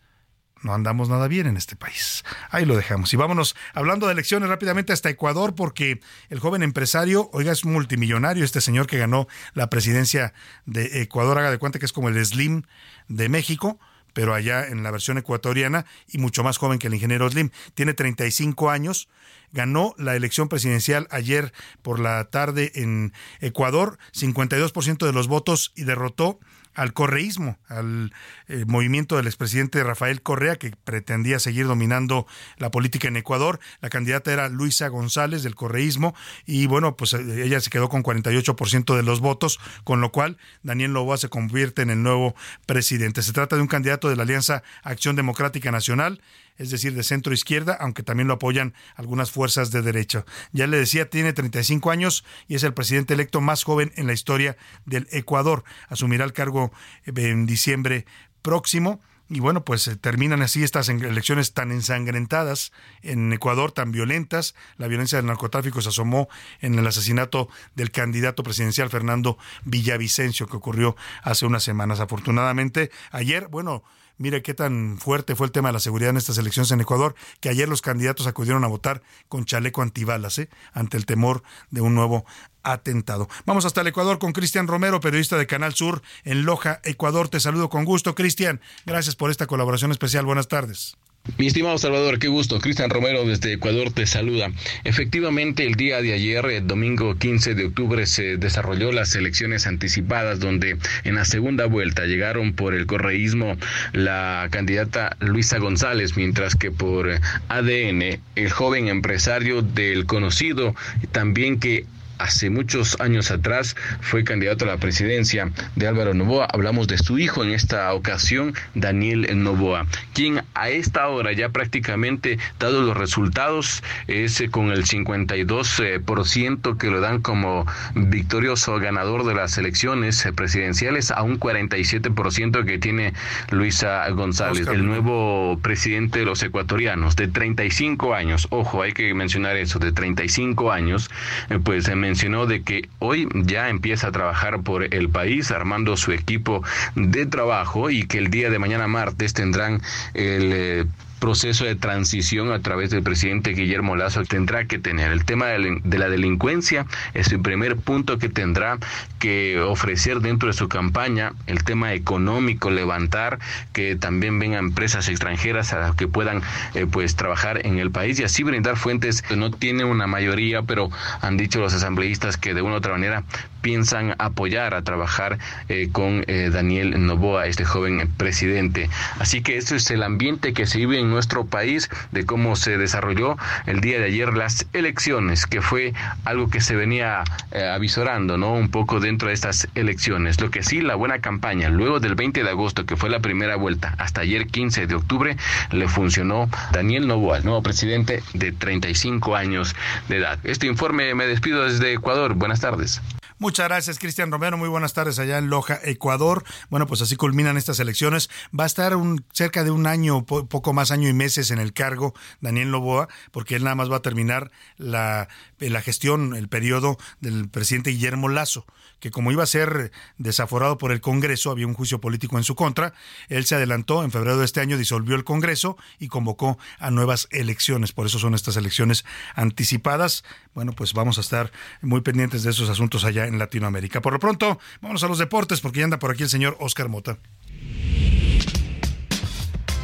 no andamos nada bien en este país. Ahí lo dejamos. Y vámonos hablando de elecciones rápidamente hasta Ecuador, porque el joven empresario, oiga, es multimillonario, este señor que ganó la presidencia de Ecuador, haga de cuenta que es como el Slim de México, pero allá en la versión ecuatoriana y mucho más joven que el ingeniero Slim. Tiene 35 años, ganó la elección presidencial ayer por la tarde en Ecuador, 52% de los votos y derrotó al correísmo, al eh, movimiento del expresidente Rafael Correa, que pretendía seguir dominando la política en Ecuador. La candidata era Luisa González del correísmo y bueno, pues eh, ella se quedó con 48% de los votos, con lo cual Daniel Loboa se convierte en el nuevo presidente. Se trata de un candidato de la Alianza Acción Democrática Nacional es decir, de centro izquierda, aunque también lo apoyan algunas fuerzas de derecha. Ya le decía, tiene 35 años y es el presidente electo más joven en la historia del Ecuador. Asumirá el cargo eh, en diciembre próximo Y bueno, pues eh, terminan así estas elecciones tan ensangrentadas en Ecuador, tan violentas. La violencia del narcotráfico se asomó en el asesinato del candidato presidencial Fernando Villavicencio, que ocurrió hace unas semanas. Afortunadamente, ayer, bueno, Mire qué tan fuerte fue el tema de la seguridad en estas elecciones en Ecuador, que ayer los candidatos acudieron a votar con chaleco antibalas, ¿eh? ante el temor de un nuevo atentado. Vamos hasta el Ecuador con Cristian Romero, periodista de Canal Sur en Loja, Ecuador. Te saludo con gusto, Cristian. Gracias por esta colaboración especial. Buenas tardes. Mi estimado Salvador, qué gusto. Cristian Romero desde Ecuador te saluda. Efectivamente, el día de ayer, el domingo 15 de octubre, se desarrolló las elecciones anticipadas donde en la segunda vuelta llegaron por el correísmo la candidata Luisa González, mientras que por ADN el joven empresario del conocido, también que hace muchos años atrás fue candidato a la presidencia de Álvaro Novoa. Hablamos de su hijo en esta ocasión, Daniel Novoa, quien a esta hora ya prácticamente, dado los resultados, es eh, con el 52% que lo dan como victorioso ganador de las elecciones eh, presidenciales a un 47% que tiene Luisa González, el nuevo presidente de los ecuatorianos, de 35 años. Ojo, hay que mencionar eso, de 35 años, eh, pues me mencionó de que hoy ya empieza a trabajar por el país armando su equipo de trabajo y que el día de mañana martes tendrán el eh, proceso de transición a través del presidente Guillermo Lazo tendrá que tener. El tema de la delincuencia es el primer punto que tendrá que ofrecer dentro de su campaña. El tema económico, levantar que también vengan empresas extranjeras a las que puedan eh, pues trabajar en el país y así brindar fuentes no tiene una mayoría, pero han dicho los asambleístas que de una u otra manera piensan apoyar a trabajar eh, con eh, Daniel Novoa, este joven presidente. Así que eso es el ambiente que se vive en nuestro país, de cómo se desarrolló el día de ayer las elecciones, que fue algo que se venía eh, avisorando, ¿no? Un poco dentro de estas elecciones. Lo que sí, la buena campaña, luego del 20 de agosto, que fue la primera vuelta, hasta ayer 15 de octubre, le funcionó Daniel Novoa, el nuevo presidente de 35 años de edad. Este informe me despido desde Ecuador. Buenas tardes. Muchas gracias, Cristian Romero. Muy buenas tardes allá en Loja, Ecuador. Bueno, pues así culminan estas elecciones. Va a estar un, cerca de un año, poco más año y meses en el cargo Daniel Loboa, porque él nada más va a terminar la, la gestión, el periodo del presidente Guillermo Lazo que como iba a ser desaforado por el Congreso, había un juicio político en su contra, él se adelantó, en febrero de este año disolvió el Congreso y convocó a nuevas elecciones. Por eso son estas elecciones anticipadas. Bueno, pues vamos a estar muy pendientes de esos asuntos allá en Latinoamérica. Por lo pronto, vamos a los deportes porque ya anda por aquí el señor Oscar Mota.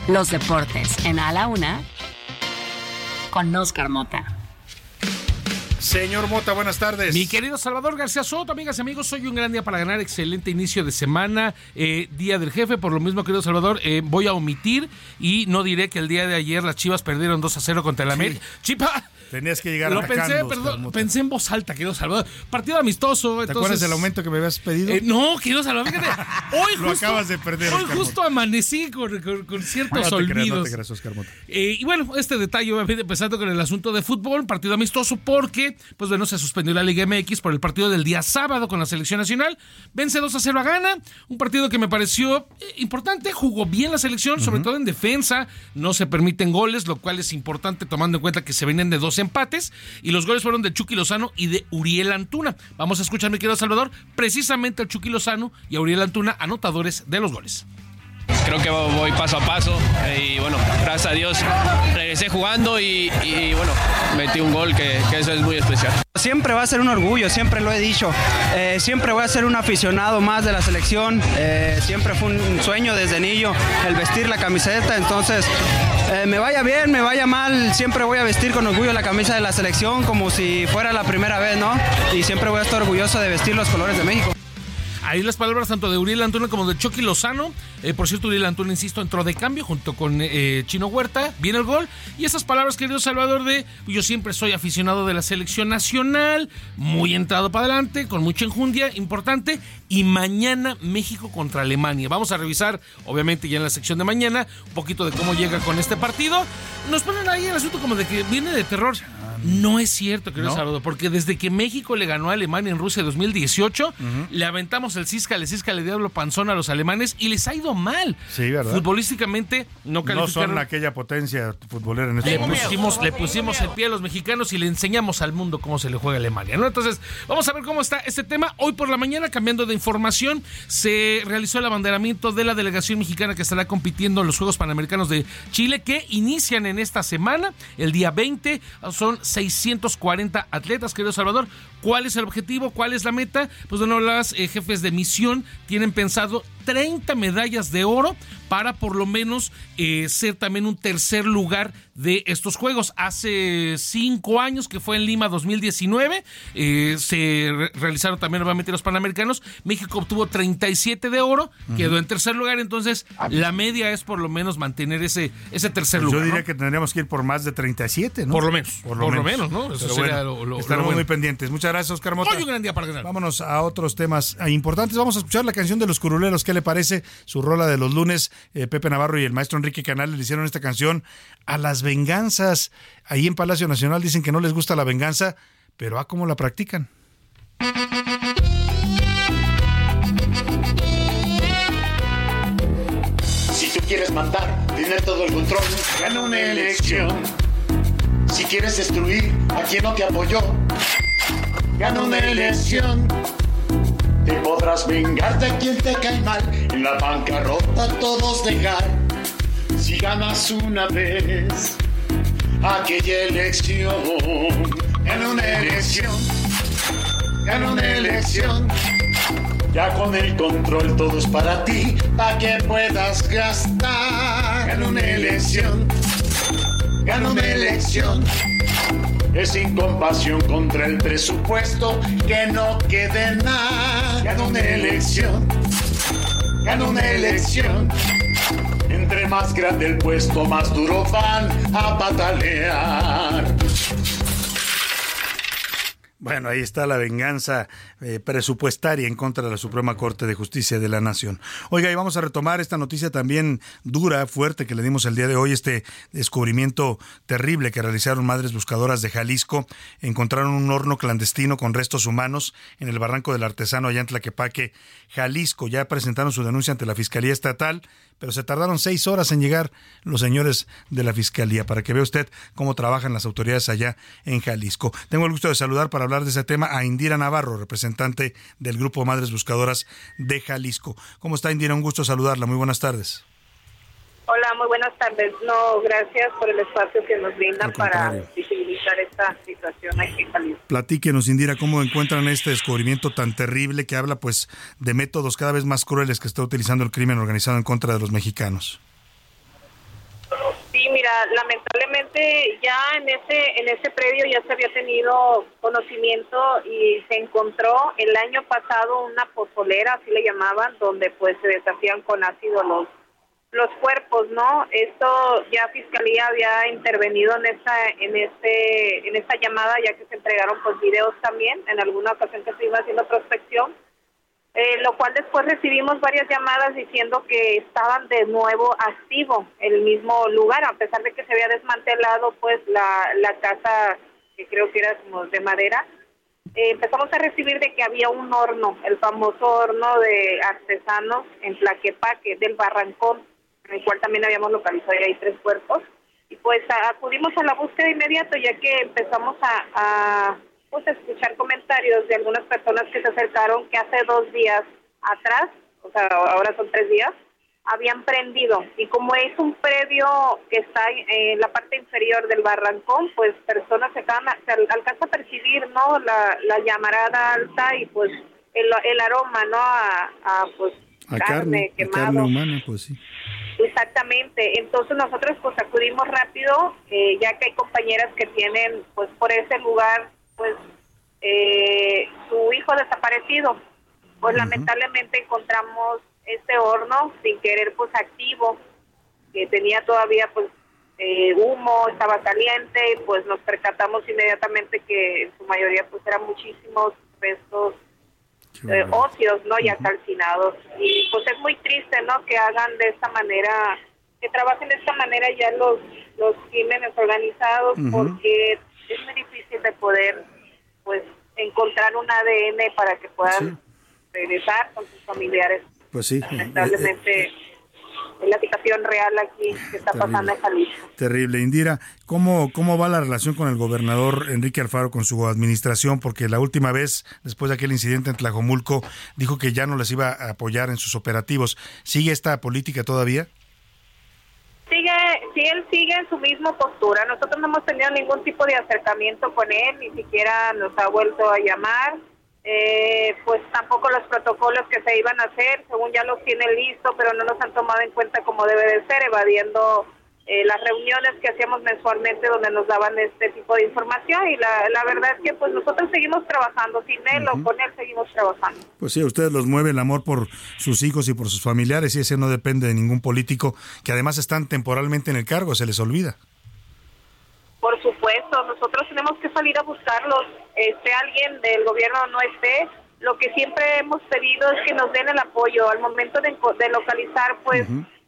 Los deportes en A la Una con Oscar Mota. Señor Mota, buenas tardes. Mi querido Salvador García Soto, amigas y amigos, hoy un gran día para ganar. Excelente inicio de semana, eh, día del jefe. Por lo mismo, querido Salvador, eh, voy a omitir y no diré que el día de ayer las Chivas perdieron 2 a 0 contra el América. Chipa, Tenías que llegar Lo pensé, perdón, pensé en voz alta, querido Salvador. Partido amistoso. ¿Te acuerdas del aumento que me habías pedido? Eh, no, querido Salvador, fíjate. <laughs> Hoy Lo acabas de perder. Hoy justo amanecí con, ciertos no olvidos. Creas, Oscar eh, y bueno, este detalle, obviamente, empezando con el asunto de fútbol, partido amistoso, porque, pues bueno, se suspendió la Liga MX por el partido del día sábado con la selección nacional. Vence 2 a 0 a Gana. Un partido que me pareció eh, importante. Jugó bien la selección, sobre todo en defensa. No se permiten goles, lo cual es importante tomando en cuenta que se vienen de dos empates y los goles fueron de Chucky Lozano y de Uriel Antuna. Vamos a escuchar, mi querido Salvador, precisamente a Chucky Lozano y a Uriel Antuna, anotadores de los goles. Creo que voy paso a paso eh, y bueno, gracias a Dios regresé jugando y, bueno, metí un gol que, eso es muy especial. Siempre va a ser un orgullo, siempre lo he dicho. Eh, siempre voy a ser un aficionado más de la selección. Eh, siempre fue un sueño desde niño el vestir la camiseta. Entonces, me vaya bien, me vaya mal, siempre voy a vestir con orgullo la camisa de la selección como si fuera la primera vez, ¿no? Y siempre voy a estar orgulloso de vestir los colores de México. Ahí las palabras tanto de Uriel Antuna como de Chucky Lozano. Eh, por cierto, Uriel Antuna, insisto, entró de cambio junto con eh, Chino Huerta. Viene el gol. Y esas palabras, querido Salvador, de yo siempre soy aficionado de la selección nacional. Muy entrado para adelante, con mucha enjundia, importante. Y mañana México contra Alemania. Vamos a revisar, obviamente, ya en la sección de mañana, un poquito de cómo llega con este partido. Nos ponen ahí el asunto como de que viene de terror. No es cierto, querido ¿No? Salvador, porque desde que México le ganó a Alemania en Rusia 2018, le aventamos el cisca, le cisca, le diablo panzón a los alemanes y les ha ido mal. Sí, ¿verdad? Futbolísticamente no No calificaron. son aquella potencia futbolera en este Le momento. pusimos, le pusimos el pie a los mexicanos y le enseñamos al mundo cómo se le juega a Alemania, ¿no? Entonces, vamos a ver cómo está este tema. Hoy por la mañana, cambiando de información, se realizó el abanderamiento de la delegación mexicana que estará compitiendo en los Juegos Panamericanos de Chile, que inician en esta semana, el día 20. Son 640 atletas, querido Salvador. ¿Cuál es el objetivo? ¿Cuál es la meta? Pues bueno, las eh, jefes de misión tienen pensado 30 medallas de oro para por lo menos eh, ser también un tercer lugar de estos juegos. Hace cinco años, que fue en Lima 2019, eh, se re- realizaron también nuevamente los Panamericanos. México obtuvo 37 de oro, quedó en tercer lugar, entonces la media es por lo menos mantener ese, ese tercer Pues yo lugar. diría ¿no? que tendríamos que ir por más de 37, ¿no? Por lo menos, por lo menos, ¿no? Eso sería bueno, lo- lo- estaremos lo bueno. muy pendientes. Muchas gracias, Oscar Mota. Hoy un gran día para ganar. Vámonos a otros temas importantes. Vamos a escuchar la canción de los curuleros. ¿Qué le parece? Su rola de los lunes. Eh, Pepe Navarro y el maestro Enrique Canales le hicieron esta canción a las venganzas. Ahí en Palacio Nacional dicen que no les gusta la venganza, pero a cómo la practican. Si tú quieres mandar, tener todo el control, gana una elección. Si quieres destruir a quien no te apoyó, gana una elección. Te podrás vengar de quien te cae mal, en la bancarrota todos dejar. Si ganas una vez aquella elección, gana una elección, gana una elección. Ya con el control todo es para ti, para que puedas gastar. Gana una elección, gana una elección. Es sin compasión contra el presupuesto, que no quede nada. Gana una elección, gana una elección. Entre más grande el puesto, más duro van a patalear. Bueno, ahí está la venganza eh, presupuestaria en contra de la Suprema Corte de Justicia de la Nación. Oiga, y vamos a retomar esta noticia también dura, fuerte, que le dimos el día de hoy, este descubrimiento terrible que realizaron madres buscadoras de Jalisco. Encontraron un horno clandestino con restos humanos en el barranco del artesano allá en Tlaquepaque, Jalisco. Ya presentaron su denuncia ante la Fiscalía Estatal, pero se tardaron seis horas en llegar los señores de la Fiscalía, para que vea usted cómo trabajan las autoridades allá en Jalisco. Tengo el gusto de saludar para hablar de ese tema a Indira Navarro, representante del Grupo Madres Buscadoras de Jalisco. ¿Cómo está Indira? Un gusto saludarla. Muy buenas tardes. Hola, muy buenas tardes. No, gracias por el espacio que nos brindan para visibilizar esta situación aquí en Jalisco. Platíquenos, Indira, cómo encuentran este descubrimiento tan terrible que habla pues de métodos cada vez más crueles que está utilizando el crimen organizado en contra de los mexicanos. Sí, mira, lamentablemente ya en ese en ese predio ya se había tenido conocimiento y se encontró el año pasado una pozolera, así le llamaban, donde pues se deshacían con ácido los los cuerpos, ¿no? Esto ya fiscalía había intervenido en esta en este en esta llamada ya que se entregaron pues videos también en alguna ocasión que se iba haciendo prospección eh, lo cual después recibimos varias llamadas diciendo que estaban de nuevo activo el mismo lugar, a pesar de que se había desmantelado pues la, casa que creo que era como de madera. Eh, empezamos a recibir de que había un horno, el famoso horno de artesanos en Tlaquepaque, del Barrancón, en el cual también habíamos localizado ahí tres cuerpos. Y pues acudimos a la búsqueda inmediato ya que empezamos a pues, escuchar comentarios de algunas personas que se acercaron que hace dos días atrás, o sea, ahora son tres días, habían prendido. Y como es un predio que está en la parte inferior del barrancón, pues personas se, acaban se al- alcanza a percibir, ¿no? La, la llamarada alta y pues el, el aroma, ¿no? A, a, pues A carne, carne, a quemado. carne humana, pues sí. Exactamente, entonces nosotros pues acudimos rápido, eh, ya que hay compañeras que tienen pues por ese lugar pues eh, su hijo desaparecido. Pues lamentablemente encontramos este horno sin querer pues activo, que tenía todavía pues eh, humo, estaba caliente y pues nos percatamos inmediatamente que en su mayoría pues eran muchísimos restos eh, óseos, ¿no? Ya calcinados. Y pues es muy triste, ¿no? Que hagan de esta manera, que trabajen de esta manera ya los, los crímenes organizados, porque es muy difícil de poder pues encontrar un ADN para que puedan regresar con sus familiares. Pues sí. Lamentablemente es la situación real aquí que está pasando en Jalisco. Terrible. Indira, ¿cómo, ¿cómo va la relación con el gobernador Enrique Alfaro, con su administración? Porque la última vez, después de aquel incidente en Tlajomulco, dijo que ya no les iba a apoyar en sus operativos. ¿Sigue esta política todavía? Sí, él sigue en su misma postura. Nosotros no hemos tenido ningún tipo de acercamiento con él, ni siquiera nos ha vuelto a llamar. Eh, pues tampoco los protocolos que se iban a hacer, según ya los tiene listo, pero no los han tomado en cuenta como debe de ser, evadiendo eh, las reuniones que hacíamos mensualmente donde nos daban este tipo de información y la, la verdad es que pues nosotros seguimos trabajando, sin él o con él seguimos trabajando. Pues sí, a ustedes los mueve el amor por sus hijos y por sus familiares y ese no depende de ningún político que además están temporalmente en el cargo, se les olvida. Por supuesto, nosotros tenemos que salir a buscarlos, esté alguien del gobierno o no esté. Lo que siempre hemos pedido es que nos den el apoyo al momento de, de localizar, pues,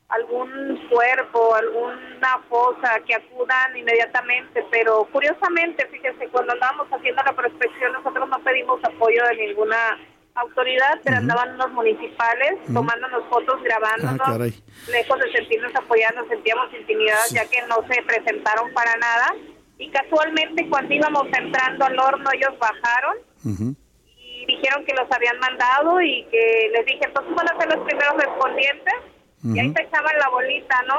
algún cuerpo, alguna fosa, que acudan inmediatamente. Pero curiosamente, fíjese, cuando andábamos haciendo la prospección, nosotros no pedimos apoyo de ninguna autoridad, pero andaban unos municipales tomándonos fotos, grabándonos, Ah, lejos de sentirnos apoyados, nos sentíamos intimidadas ya que no se presentaron para nada. Y casualmente cuando íbamos entrando al horno ellos bajaron y dijeron que los habían mandado y que les dije, entonces van a ser los primeros respondientes. Y ahí echaban la bolita, ¿no?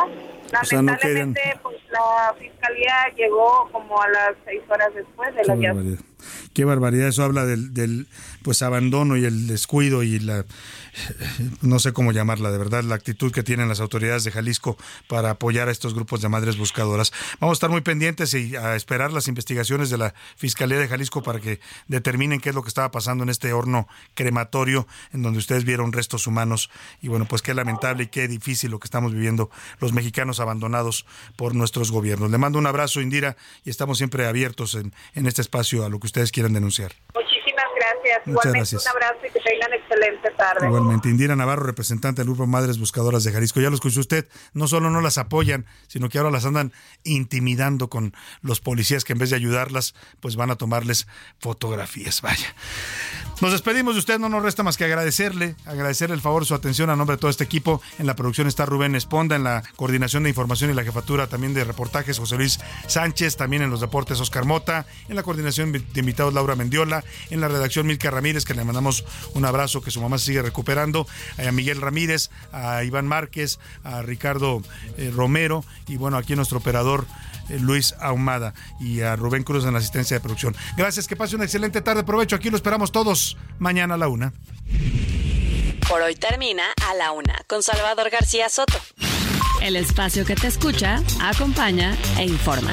O sea, no Lamentablemente, pues la fiscalía llegó como a las seis horas después de Qué la barbaridad. Qué barbaridad, eso habla del, del pues abandono y el descuido y la no sé cómo llamarla, de verdad, la actitud que tienen las autoridades de Jalisco para apoyar a estos grupos de madres buscadoras. Vamos a estar muy pendientes y a esperar las investigaciones de la Fiscalía de Jalisco para que determinen qué es lo que estaba pasando en este horno crematorio en donde ustedes vieron restos humanos y bueno, pues qué lamentable y qué difícil lo que estamos viviendo los mexicanos abandonados por nuestros gobiernos. Le mando un abrazo, Indira, y estamos siempre abiertos en, en este espacio a lo que ustedes quieran denunciar. Muchísimas gracias. Muchas Igualmente gracias. un abrazo y que tengan excelente tarde. Igualmente, Indira Navarro, representante del Grupo Madres Buscadoras de Jalisco. Ya lo escuchó usted, no solo no las apoyan, sino que ahora las andan intimidando con los policías que en vez de ayudarlas, pues van a tomarles fotografías. Vaya. Nos despedimos de usted, no nos resta más que agradecerle, agradecerle el favor, su atención a nombre de todo este equipo. En la producción está Rubén Esponda, en la coordinación de información y la jefatura también de reportajes José Luis Sánchez, también en los deportes Oscar Mota, en la coordinación de invitados Laura Mendiola, en la redacción Ramírez, que le mandamos un abrazo, que su mamá se sigue recuperando, a Miguel Ramírez, a Iván Márquez, a Ricardo eh, Romero y bueno, aquí nuestro operador eh, Luis Ahumada y a Rubén Cruz en la asistencia de producción. Gracias, que pase una excelente tarde, provecho, aquí lo esperamos todos mañana a la una. Por hoy termina A la Una con Salvador García Soto. El espacio que te escucha, acompaña e informa.